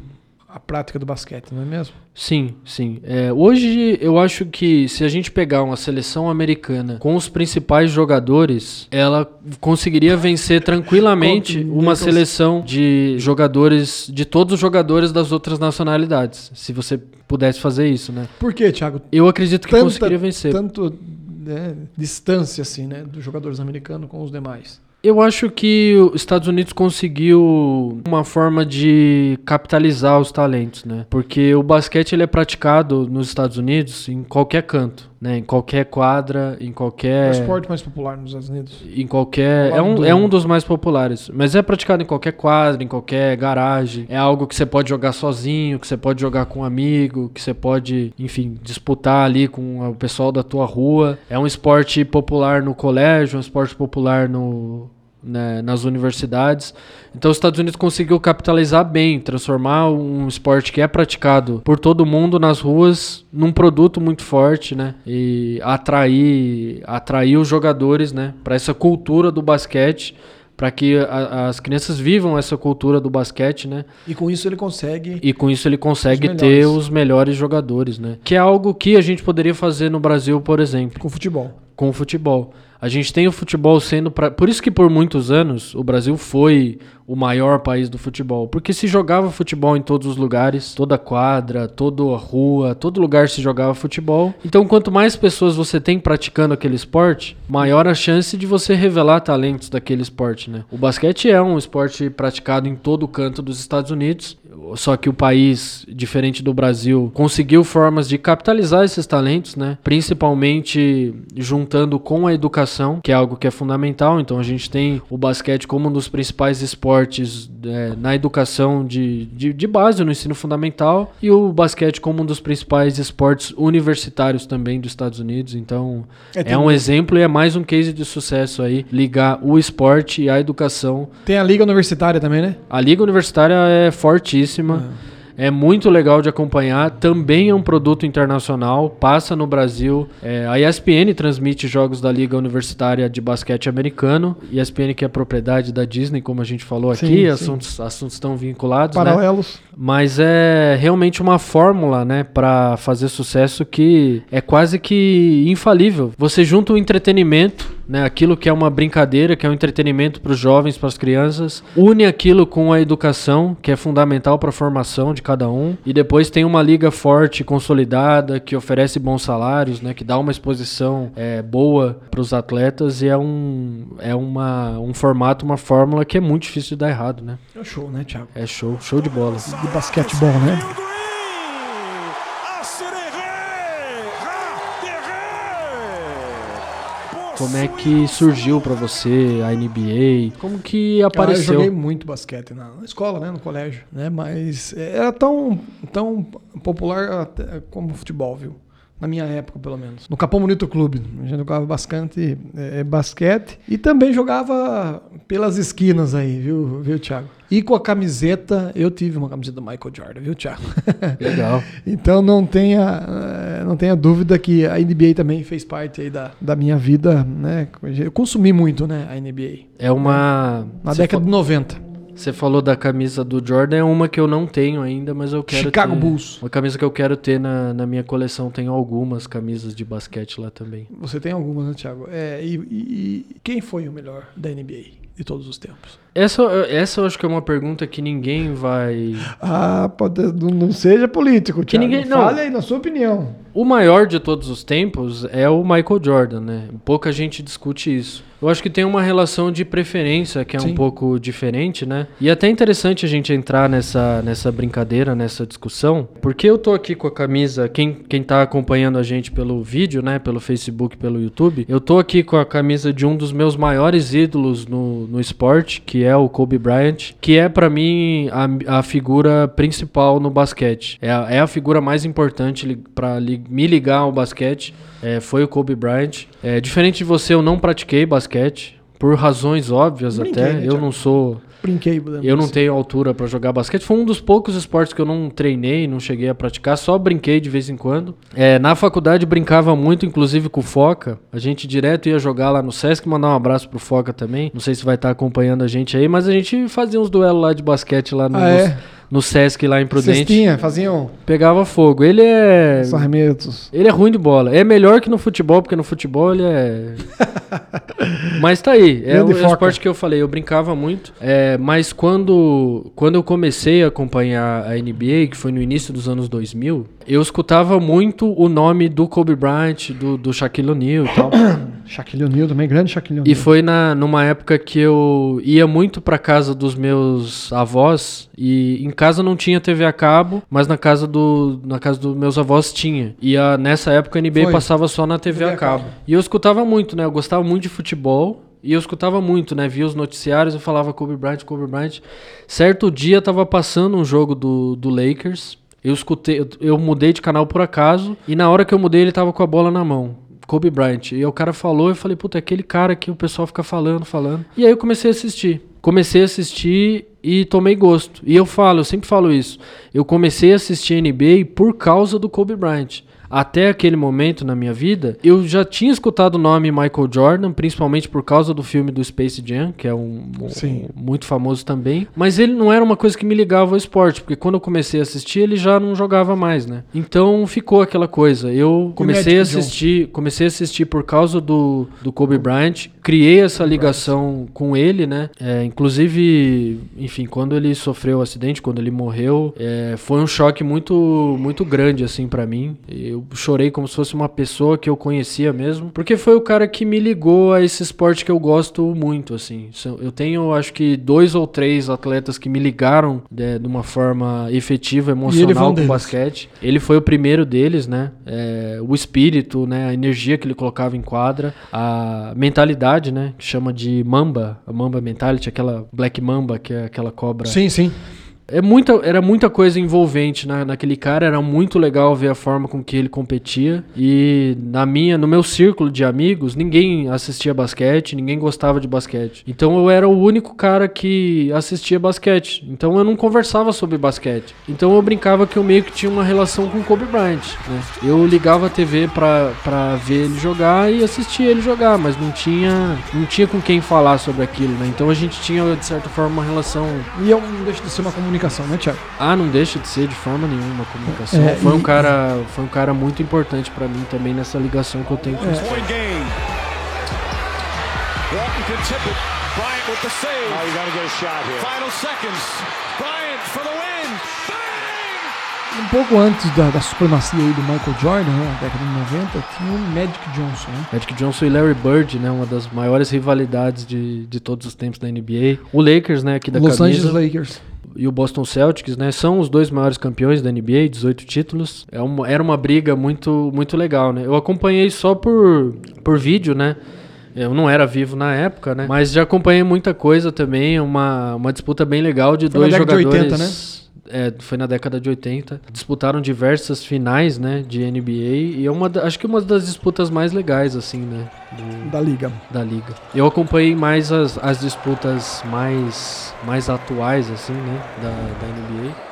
a prática do basquete, não é mesmo? Sim, sim. É, hoje eu acho que se a gente pegar uma seleção americana com os principais jogadores, ela conseguiria vencer tranquilamente uma seleção de jogadores, de todos os jogadores das outras nacionalidades. Se você pudesse fazer isso, né? Por quê, Thiago? Eu acredito que Tanta- conseguiria vencer. Tanto né, distância assim, né, dos jogadores americanos com os demais. Eu acho que os Estados Unidos conseguiu uma forma de capitalizar os talentos, né? Porque o basquete ele é praticado nos Estados Unidos em qualquer canto, né? Em qualquer quadra, em É o qualquer esporte mais popular nos Estados Unidos. em qualquer é um, do- é um dos mais populares, mas é praticado em qualquer quadra, em qualquer garagem. É algo que você pode jogar sozinho, que você pode jogar com um amigo, que você pode, enfim, disputar ali com o pessoal da tua rua. É um esporte popular no colégio, um esporte popular no né, nas universidades. Então os Estados Unidos conseguiu capitalizar bem, transformar um esporte que é praticado por todo mundo nas ruas num produto muito forte, né? E atrair, atrair os jogadores, né, para essa cultura do basquete, para que a- as crianças vivam essa cultura do basquete, né? E com isso ele consegue. E com isso ele consegue Os ter os melhores jogadores, né? Que é algo que a gente poderia fazer no Brasil, por exemplo Com futebol. com o futebol. A gente tem o futebol sendo. Pra... Por isso que por muitos anos o Brasil foi o maior país do futebol. Porque se jogava futebol em todos os lugares, toda quadra, toda rua, todo lugar se jogava futebol. Então, quanto mais pessoas você tem praticando aquele esporte, maior a chance de você revelar talentos daquele esporte, né? O basquete é um esporte praticado em todo canto dos Estados Unidos. Só que o país, diferente do Brasil, conseguiu formas de capitalizar esses talentos, né? Principalmente juntando com a educação, que é algo que é fundamental. Então a gente tem o basquete como um dos principais esportes é, na educação de, de, de base, no ensino fundamental, e o basquete como um dos principais esportes universitários também dos Estados Unidos. Então É, é, um exemplo e é mais um case de sucesso aí, ligar o esporte e a educação Tem a liga universitária também, né? a liga universitária é fortíssima. É muito legal de acompanhar. Também é um produto internacional. Passa no Brasil. É, a ESPN transmite jogos da Liga Universitária de Basquete Americano. ESPN que é propriedade da Disney, como a gente falou Sim, aqui. sim. Assuntos, assuntos estão vinculados. né? Paralelos. Mas é realmente uma fórmula, né, para fazer sucesso que é quase que infalível. Você junta o entretenimento, né, aquilo que é uma brincadeira, que é um entretenimento para os jovens, para as crianças, une aquilo com a educação, que é fundamental para a formação de cada um, e depois tem uma liga forte, consolidada, que oferece bons salários, né, que dá uma exposição é, boa para os atletas e é um é uma um formato, uma fórmula que é muito difícil de dar errado, né? É show, né, Thiago? É show, show de bola. De basquetebol, né? Como é que surgiu pra você a NBA? Como que Ah, eu apareceu? joguei muito basquete na, escola, né, no colégio, né, mas era tão, tão popular como futebol, viu? Na minha época, pelo menos. No Capão Bonito Clube, a gente jogava bastante é, basquete e também jogava pelas esquinas aí, viu, viu, Thiago? E com a camiseta, eu tive uma camiseta do Michael Jordan, viu, Thiago? Legal. Então não tenha, eh, não tenha dúvida que a NBA também fez parte aí da, da minha vida, né? Eu consumi muito, né, a NBA. É uma. Na década de 90. Você falou da camisa do Jordan, é uma que eu não tenho ainda, mas eu quero Chicago ter. Bulls. Uma camisa que eu quero ter na, na minha coleção. Tenho algumas camisas de basquete lá também. Você tem algumas, né, Thiago? É, e, e- e quem foi o melhor da NBA de todos os tempos? Essa, essa eu acho que é uma pergunta que ninguém vai. Ah, pode, não, seja político, Que Thiago. ninguém- não. Fale aí na sua opinião. O maior de todos os tempos é o Michael Jordan, né? Pouca gente discute isso. Eu acho que tem uma relação de preferência que é Sim. um pouco diferente, né? E é até interessante a gente entrar nessa, nessa brincadeira, nessa discussão, porque eu tô aqui com a camisa, quem, quem tá acompanhando a gente pelo vídeo, né? Pelo Facebook, pelo YouTube, eu tô aqui com a camisa de um dos meus maiores ídolos no, no esporte, que é o Kobe Bryant, que é pra mim a, a figura principal no basquete. É a, é a figura mais importante li, para me ligar ao basquete. É, foi o Kobe Bryant. É, diferente de você, eu não pratiquei basquete. Por razões óbvias Brinquei, até. né, eu não sou. Brinquei. Eu não dizer. tenho altura pra jogar basquete. Foi um dos poucos esportes que eu não treinei, não cheguei a praticar, só brinquei de vez em quando. É, na faculdade brincava muito, inclusive com o Foca. A gente direto ia jogar lá no Sesc, mandar um abraço pro Foca também. Não sei se vai estar acompanhando a gente aí, mas a gente fazia uns duelos lá de basquete lá no, Ah, é? No Sesc lá em Prudente. Cestinha, faziam Pegava fogo. Ele é. os arremetos. Ele é ruim de bola. É melhor que no futebol, porque no futebol ele é. mas tá aí. É o, é o esporte que eu falei. Eu brincava muito. É, mas quando, quando eu comecei a acompanhar a NBA, que foi no início dos anos 2000, eu escutava muito o nome do Kobe Bryant, do, do Shaquille O'Neal e tal. Shaquille O'Neal também, grande Shaquille E O'Neal. foi na, numa época que eu ia muito pra casa dos meus avós e em casa não tinha TV a cabo, mas na casa do na casa dos meus avós tinha. E a, nessa época a NBA Foi. passava só na TV, a cabo. E eu escutava muito, né? Eu gostava muito de futebol. E eu escutava muito, né? Via os noticiários, eu falava Kobe Bryant, Kobe Bryant. Certo dia tava passando um jogo do, do Lakers. Eu escutei, eu, eu mudei de canal por acaso. E na hora que eu mudei, ele tava com a bola na mão. Kobe Bryant. E o cara falou, eu falei, puta, é aquele cara que o pessoal fica falando, falando. E aí eu comecei a assistir. Comecei a assistir e tomei gosto. E eu falo, eu sempre falo isso. Eu comecei a assistir NBA por causa do Kobe Bryant. Até aquele momento na minha vida, eu já tinha escutado o nome Michael Jordan, principalmente por causa do filme do Space Jam, que é um, um- muito famoso também. Mas ele não era uma coisa que me ligava ao esporte, porque quando eu comecei a assistir, ele já não jogava mais, né? Então ficou aquela coisa. Eu comecei a assistir, comecei a assistir por causa do, do Kobe Bryant, criei essa ligação com ele, né? É, inclusive, enfim, quando ele sofreu o acidente, quando ele morreu, é, foi um choque muito, muito grande, assim, pra mim. Eu chorei como se fosse uma pessoa que eu conhecia mesmo, porque foi o cara que me ligou a esse esporte que eu gosto muito, assim. Eu tenho, acho que, dois ou três atletas que me ligaram né, de uma forma efetiva, emocional com o basquete. Ele foi o primeiro deles, né? É, o espírito, né? A energia que ele colocava em quadra, a mentalidade, né? Que chama de Mamba, a Mamba Mentality, aquela Black Mamba, que é aquela cobra. Sim, sim. É muita, era muita coisa envolvente na, naquele cara, era muito legal ver a forma com que ele competia. E na minha, no meu círculo de amigos, ninguém assistia basquete, ninguém gostava de basquete. Então eu era o único cara que assistia basquete. Então eu não conversava sobre basquete. Então eu brincava que eu meio que tinha uma relação com o Kobe Bryant, né? Eu ligava a TV pra, pra ver ele jogar e assistia ele jogar, mas não tinha, não tinha com quem falar sobre aquilo, né? Então a gente tinha, de certa forma, uma relação E um, não deixa de ser uma comunicação, né, Thiago? ah, não deixa de ser de forma nenhuma uma comunicação. É, foi um e- cara, foi um cara muito importante pra mim também nessa ligação que eu tenho com É. o esporte. Point game. Walton can tip it. Bryant with the save. Oh, you gotta get a shot here. Final seconds. Bryant for the win. Bang! Um pouco antes da, da supremacia aí do Michael Jordan, né, na década de 90, tinha o Magic Johnson, né? Magic Johnson e Larry Bird, né, uma das maiores rivalidades de, de todos os tempos da NBA. O Lakers, né, aqui da Los camisa. Angeles Lakers. E o Boston Celtics, né? São os dois maiores campeões da NBA, 18 títulos. É uma, era uma briga muito, muito legal, né? Eu acompanhei só por, por vídeo, né? Eu não era vivo na época, né? Mas já acompanhei muita coisa também. Uma, uma disputa bem legal de Foi dois década de jogadores. 80, né? É, foi na década de 80. Disputaram diversas finais, né? De NBA. E é uma, acho que uma das disputas mais legais, assim, né? Da liga. da liga. Eu acompanhei mais as, as disputas mais, mais atuais, assim, né, da, da NBA.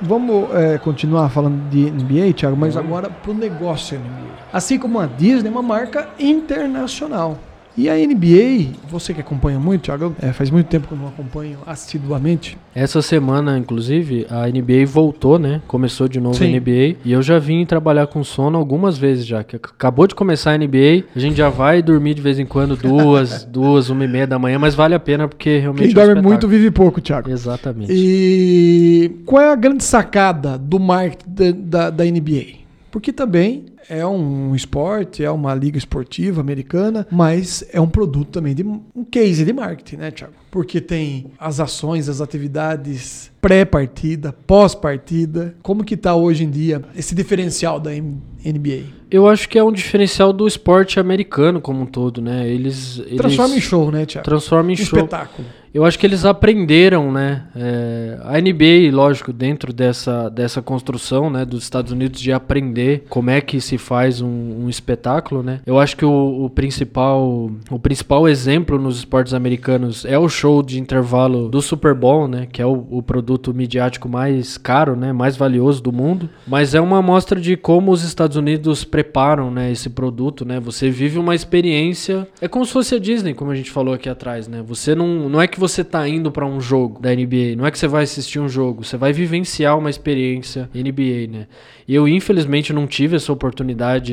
Vamos é, continuar falando de NBA, Thiago, mas agora pro negócio NBA. Assim como a Disney é uma marca internacional. E a NBA, você que acompanha muito, Thiago, é, faz muito tempo que eu não acompanho assiduamente. Essa semana, inclusive, a NBA voltou, né? Começou de novo Sim. a NBA. E eu já vim trabalhar com sono algumas vezes já. Que acabou de começar a NBA, a gente já vai dormir de vez em quando, duas, duas, uma e meia da manhã, mas vale a pena porque realmente Quem é um dorme espetáculo. muito vive pouco, Thiago. Exatamente. E qual é a grande sacada do marketing da, da, da NBA? Porque também é um esporte, é uma liga esportiva americana, mas é um produto também de um case de marketing, né, Thiago? Porque tem as ações, as atividades pré-partida, pós-partida. Como que tá hoje em dia esse diferencial da NBA? Eu acho que é um diferencial do esporte americano como um todo, né? Eles, eles Transforma em show, né, Thiago? transforma em Um show. espetáculo. Eu acho que eles aprenderam, né? é, a NBA, lógico, dentro dessa, dessa construção, né, dos Estados Unidos de aprender como é que se faz um, um espetáculo, né? Eu acho que o, o principal o principal exemplo nos esportes americanos é o show de intervalo do Super Bowl, né? Que é o, o produto midiático mais caro, né? Mais valioso do mundo. Mas é uma amostra de como os Estados Unidos preparam, né? Esse produto, né? Você vive uma experiência. É como se fosse a Disney, como a gente falou aqui atrás, né? Você não, não é que você tá indo para um jogo da NBA, não é que você vai assistir um jogo, você vai vivenciar uma experiência NBA, né? E eu infelizmente não tive essa oportunidade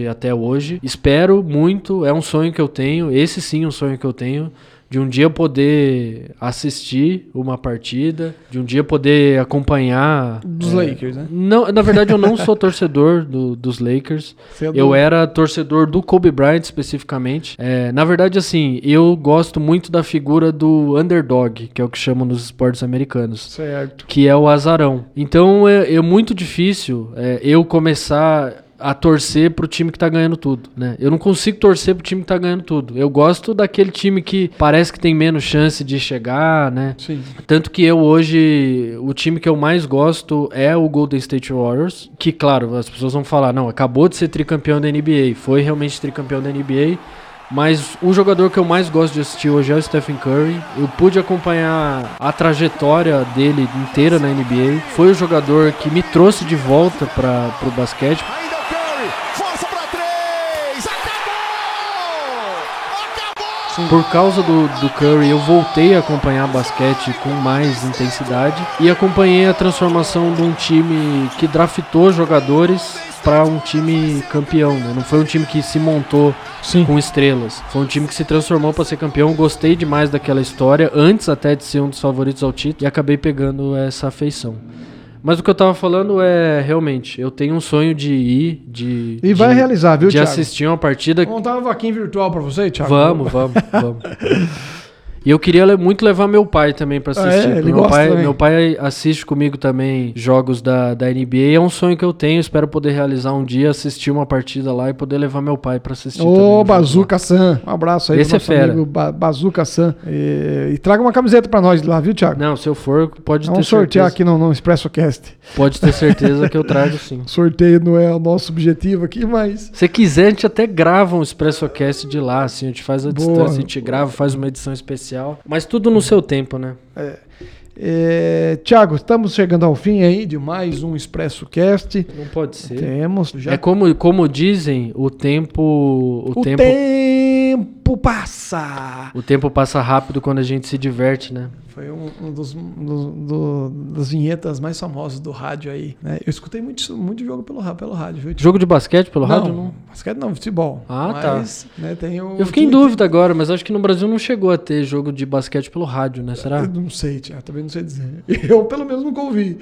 até hoje. Espero muito, é um sonho que eu tenho, esse sim é um sonho que eu tenho de um dia poder assistir uma partida, de um dia poder acompanhar Dos é, Lakers, né? Não, na verdade eu não sou torcedor do- dos Lakers. É Eu era torcedor do Kobe Bryant especificamente. É, na verdade, assim, eu gosto muito da figura do underdog, que é o que chamam nos esportes americanos Certo. que é o azarão. Então é, é muito difícil é, eu começar a torcer pro time que tá ganhando tudo, né? Eu não consigo torcer pro time que tá ganhando tudo. Eu gosto daquele time que parece que tem menos chance de chegar, né? Sim. Tanto que eu hoje, o time que eu mais gosto é o Golden State Warriors, que claro, as pessoas vão falar, não, acabou de ser tricampeão da NBA, foi realmente tricampeão da NBA, mas o jogador que eu mais gosto de assistir hoje é o Stephen Curry. Eu pude acompanhar a trajetória dele inteira na NBA. Foi o jogador que me trouxe de volta para o basquete. Ainda o Curry, força pra três, acabou! Acabou! Por causa do, do Curry, eu voltei a acompanhar basquete com mais intensidade e acompanhei a transformação de um time que draftou jogadores para um time campeão. Né? Não foi um time que se montou Sim. com estrelas. Foi um time que se transformou para ser campeão. Gostei demais daquela história, antes até de ser um dos favoritos ao título, e acabei pegando essa afeição. Mas o que eu tava falando é, realmente, eu tenho um sonho de ir, de... E vai de- realizar, viu, De Thiago? assistir uma partida Vamos montar uma vaquinha virtual pra você, Thiago? Vamos, vamos, vamos. E eu queria muito levar meu pai também pra Ah, assistir. é? Ele meu, pai, também? meu pai assiste comigo também jogos da, da NBA. É um sonho que eu tenho. Espero poder realizar um dia, assistir uma partida lá e poder levar meu pai pra assistir. Ô, jogo Bazuca San. Um abraço aí Esse pro é fera. amigo ba Bazuca San. E, e traga uma camiseta pra nós lá, viu, Thiago? Não, se eu for, pode Vamos ter sortear certeza. aqui no, no ExpressoCast. Pode ter certeza que eu trago sim. Sorteio não é o nosso objetivo aqui, mas... Se quiser, a gente até grava um ExpressoCast de lá, assim, a gente faz a Boa. distância, a gente grava, faz uma edição especial. Mas tudo no seu tempo, né? É, Thiago, estamos chegando ao fim aí de mais um ExpressoCast. Não pode ser. Temos já... É como, como dizem, o tempo. O, o tempo. Tempo passa! O tempo passa rápido quando a gente se diverte, né? Foi um, um dos, do- do- das vinhetas mais famosas do rádio aí. né? Eu escutei muito, muito jogo pelo, pelo rádio, viu? Jogo de basquete pelo rádio, não? Basquete não, futebol. Ah, tá. Mas, né, tem o Eu fiquei em dúvida agora, mas acho que no Brasil não chegou a ter jogo de basquete pelo rádio, né? Será? Eu não sei, Thiago, também não sei dizer. Eu, pelo menos, nunca ouvi.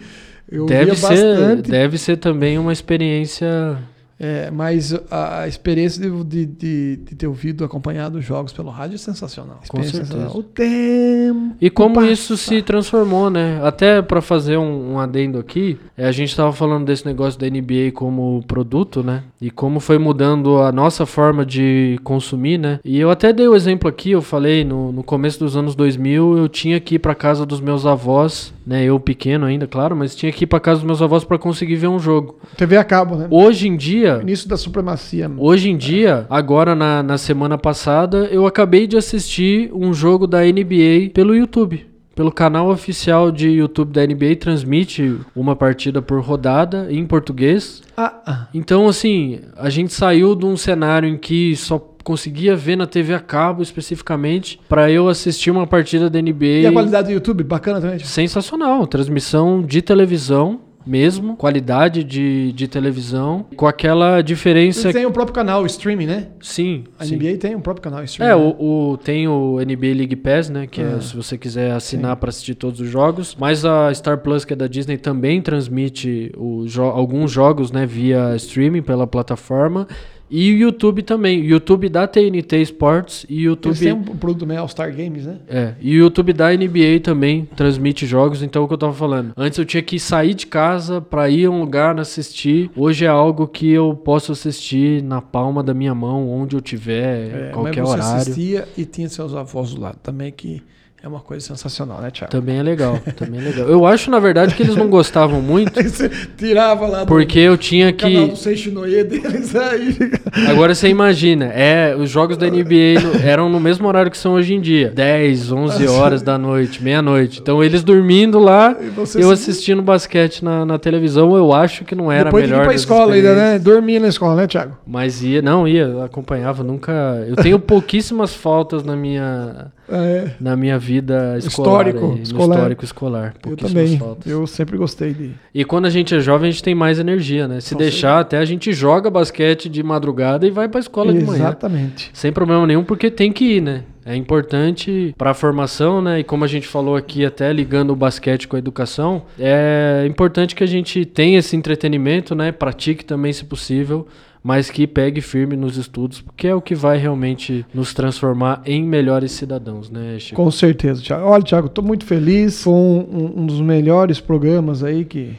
Eu Deve ser, bastante, deve ser também uma experiência. É, mas a, experiência de, de, de- de ter ouvido, acompanhado os jogos pelo rádio é sensacional. Com certeza. sensacional. O tempo E como passa. isso se transformou, né? Até pra fazer um, um adendo aqui, é, a gente tava falando desse negócio da NBA como produto, né? E como foi mudando a nossa forma de consumir, né? E eu até dei o exemplo aqui, eu falei, no, no começo dos anos 2000, eu tinha que ir pra casa dos meus avós, né? Eu pequeno ainda, claro, mas tinha que ir pra casa dos meus avós pra conseguir ver um jogo. TV a cabo, né? Hoje em dia, Início da supremacia. Hoje em dia, agora na, na semana passada, eu acabei de assistir um jogo da NBA pelo YouTube. Pelo canal oficial de YouTube da NBA, transmite uma partida por rodada em português. Ah, ah. Então, assim, a gente saiu de um cenário em que só conseguia ver na TV a cabo especificamente pra eu assistir uma partida da NBA. E a qualidade do YouTube, bacana também. Thiago? Sensacional, transmissão de televisão mesmo, qualidade de, de televisão, com aquela diferença. Eles têm o próprio canal, streaming, né? Sim, A sim. NBA tem o próprio canal, streaming. É, né? o, o- tem o NBA League Pass, né? Que é Ah, se você quiser assinar pra assistir todos os jogos. Mas a Star Plus, que é da Disney, também transmite o jo- alguns jogos, né? Via streaming pela plataforma. E o YouTube também. O YouTube da TNT Sports e o YouTube. Eles têm um produto também, All-Star Games, né? É, e o YouTube da NBA também transmite jogos, então é o que eu tava falando. Antes eu tinha que sair de casa pra ir a um lugar assistir. Hoje é algo que eu posso assistir na palma da minha mão, onde eu tiver, É, qualquer mas você horário. assistia e tinha seus avós do lado também, que é uma coisa sensacional, né, Thiago? Também é legal, também é legal. Eu acho, na verdade, que eles não gostavam muito, você tirava lá do porque eu tinha canal que... do Seixinoye deles aí. Agora você imagina, é, os jogos da NBA no- eram no mesmo horário que são hoje em dia. 10, 11 horas da noite, meia-noite. Então eles dormindo lá, eu assistindo basquete na, na televisão, eu acho que não era Depois a de ir melhor pra escola ainda, né? Dormia na escola, né, Thiago? Mas ia, não ia, acompanhava, nunca... Eu tenho pouquíssimas faltas na minha, É, na minha vida escolar. Histórico, aí, escolar. histórico escolar. eu também. faltas. Eu sempre gostei de. E quando a gente é jovem, a gente tem mais energia, né? Se deixar, até a gente joga basquete de madrugada e vai pra escola de manhã. Exatamente. Sem problema nenhum, porque tem que ir, né? É importante para a formação, né? E como a gente falou aqui, até ligando o basquete com a educação, é importante que a gente tenha esse entretenimento, né? Pratique também, se possível, mas que pegue firme nos estudos, porque é o que vai realmente nos transformar em melhores cidadãos, né, Chico? Com certeza, Thiago. Olha, Thiago, tô muito feliz. Foi um, um- dos melhores programas aí que.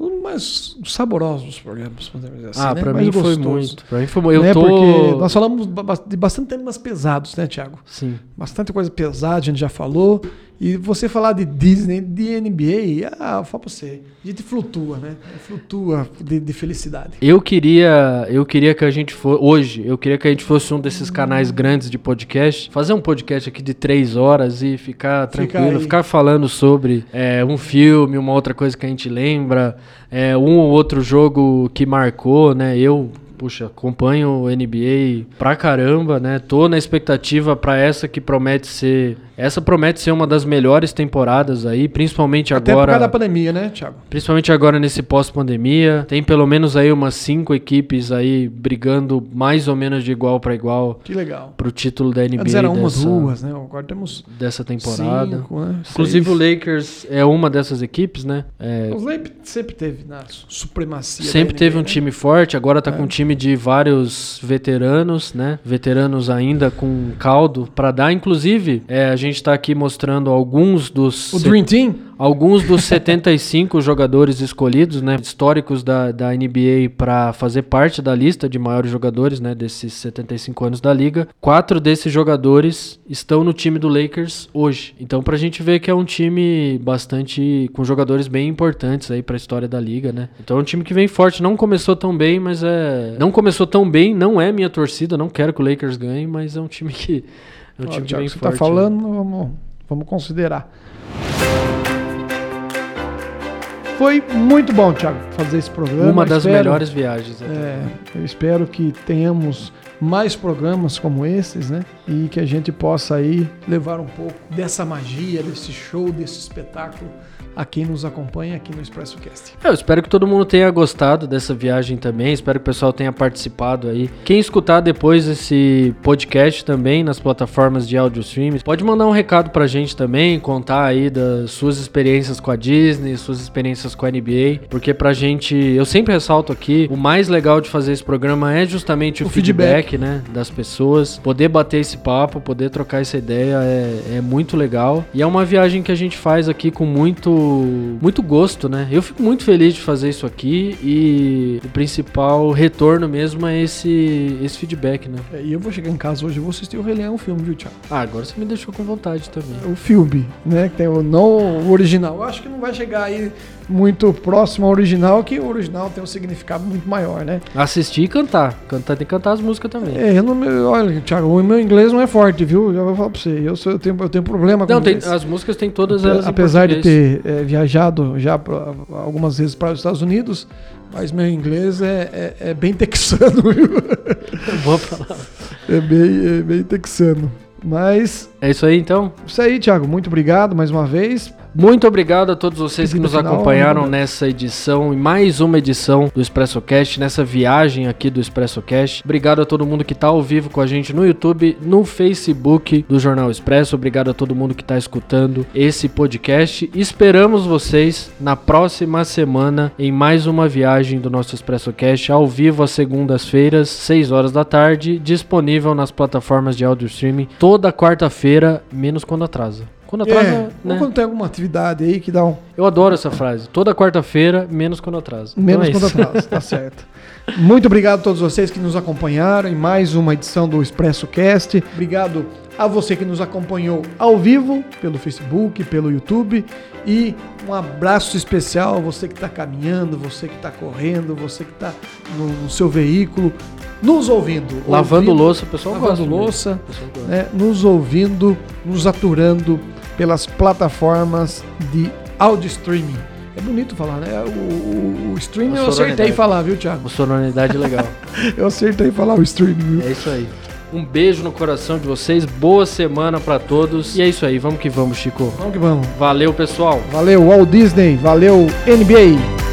Um mais saborosos programas, podemos dizer assim. ah, né? Mais mim foi muito. Pra mim foi muito. Eu né? tô. Porque nós falamos de bastante temas pesados, né, Thiago? Sim. Bastante coisa pesada, a gente já falou. E você falar de Disney, de NBA, ah, eu falo pra você, a gente flutua, né? Flutua de, de felicidade. Eu queria, eu queria que a gente fosse hoje, eu queria que a gente fosse um desses canais grandes de podcast, fazer um podcast aqui de três horas e ficar tranquilo, aí. ficar falando sobre é, um filme, uma outra coisa que a gente lembra, é, um ou outro jogo que marcou, né? Eu Puxa, acompanho o NBA pra caramba, né? Tô na expectativa pra essa que promete ser. Essa promete ser uma das melhores temporadas aí, principalmente Até por agora. causa da pandemia, né, Thiago? Principalmente agora nesse pós-pandemia. Tem pelo menos aí umas cinco equipes aí brigando mais ou menos de igual para igual Que legal. pro título da NBA Antes era uma, dessa, duas, né? Agora temos dessa temporada. cinco, né? Inclusive o Seis. Lakers é uma dessas equipes, né? É, Os Lakers sempre teve na supremacia. sempre teve NBA, um né? time forte, agora tá É. com um time de vários veteranos, né? Veteranos ainda com caldo pra dar. Inclusive, é, a gente tá aqui mostrando alguns dos O Dream Team? Alguns dos 75 jogadores escolhidos, né, históricos da, da NBA para fazer parte da lista de maiores jogadores, né, desses 75 anos da liga, quatro desses jogadores estão no time do Lakers hoje. Então, pra gente ver que é um time bastante com jogadores bem importantes aí para a história da liga, né? Então, é um time que vem forte, não começou tão bem, mas é não começou tão bem, não é minha torcida, não quero que o Lakers ganhe, mas é um time que é um Ó, time Thiago, bem você forte. tá falando, vamos, vamos considerar. Foi muito bom, Thiago, fazer esse programa. Uma das Espero- melhores viagens. até. É, eu espero que tenhamos mais programas como esses, né? E que a gente possa aí levar um pouco dessa magia, desse show, desse espetáculo a quem nos acompanha aqui no Expresso Cast. Eu espero que todo mundo tenha gostado dessa viagem também. Espero que o pessoal tenha participado aí. Quem escutar depois esse podcast também nas plataformas de áudio streams, pode mandar um recado pra gente também, contar aí das suas experiências com a Disney, suas experiências com a NBA, porque pra gente, eu sempre ressalto aqui, o mais legal de fazer esse programa é justamente o, O feedback, feedback. né, das pessoas, poder bater esse papo, poder trocar essa ideia é, é muito legal. E é uma viagem que a gente faz aqui com muito muito gosto, né? Eu fico muito feliz de fazer isso aqui e o principal retorno mesmo é esse, esse feedback, né? É, E eu vou chegar em casa hoje e vou assistir o Rei Leão, o filme, viu, Thiago? Ah, agora você me deixou com vontade também. O filme, né? Que tem o não o original. Eu acho que não vai chegar aí muito próximo ao original, que o original tem um significado muito maior, né? Assistir e cantar. Cantar tem que cantar as músicas também. É, eu não olha, Thiago, o meu inglês não é forte, viu? Já vou falar pra você. Eu, sou, eu, tenho, eu tenho problema com Não, tem, inglês. as músicas tem todas elas Apesar de ter é, viajado já pra- algumas vezes para os Estados Unidos, mas meu inglês é, é- é bem texano, viu? Boa palavra. É bem, é bem texano. Mas É isso aí então? isso aí, Thiago. Muito obrigado mais uma vez. Muito obrigado a todos vocês que nos acompanharam né? nessa edição e mais uma edição do Expresso Cast, nessa viagem aqui do Expresso Cast. Obrigado a todo mundo que está ao vivo com a gente no YouTube, no Facebook do Jornal Expresso. Obrigado a todo mundo que está escutando esse podcast. Esperamos vocês na próxima semana em mais uma viagem do nosso Expresso Cast ao vivo às segundas-feiras, 6 horas da tarde, disponível nas plataformas de áudio streaming toda quarta-feira, menos quando atrasa. Quando atrasa, é, né? quando tem alguma atividade aí que dá um Eu adoro essa frase. Toda quarta-feira, menos quando atrasa. menos Então é quando atrasa, tá certo. Muito obrigado a todos vocês que nos acompanharam em mais uma edição do Expresso Cast. Obrigado a você que nos acompanhou ao vivo pelo Facebook, pelo YouTube e um abraço especial a você que está caminhando, você que está correndo, você que está no, seu veículo, nos ouvindo, Lavando ouvindo, louça, pessoal lavando gosta louça, pessoal gosta. né, nos ouvindo, nos aturando pelas plataformas de áudio streaming. É bonito falar, né? O, o, o streaming eu acertei falar, viu, Thiago? Sonoridade legal. Eu acertei falar o streaming, viu? é isso aí. Um beijo no coração de vocês. Boa semana pra todos. E é isso aí. Vamos que vamos, Chico. Vamos que vamos. Valeu, pessoal. Valeu, Walt Disney. Valeu, NBA.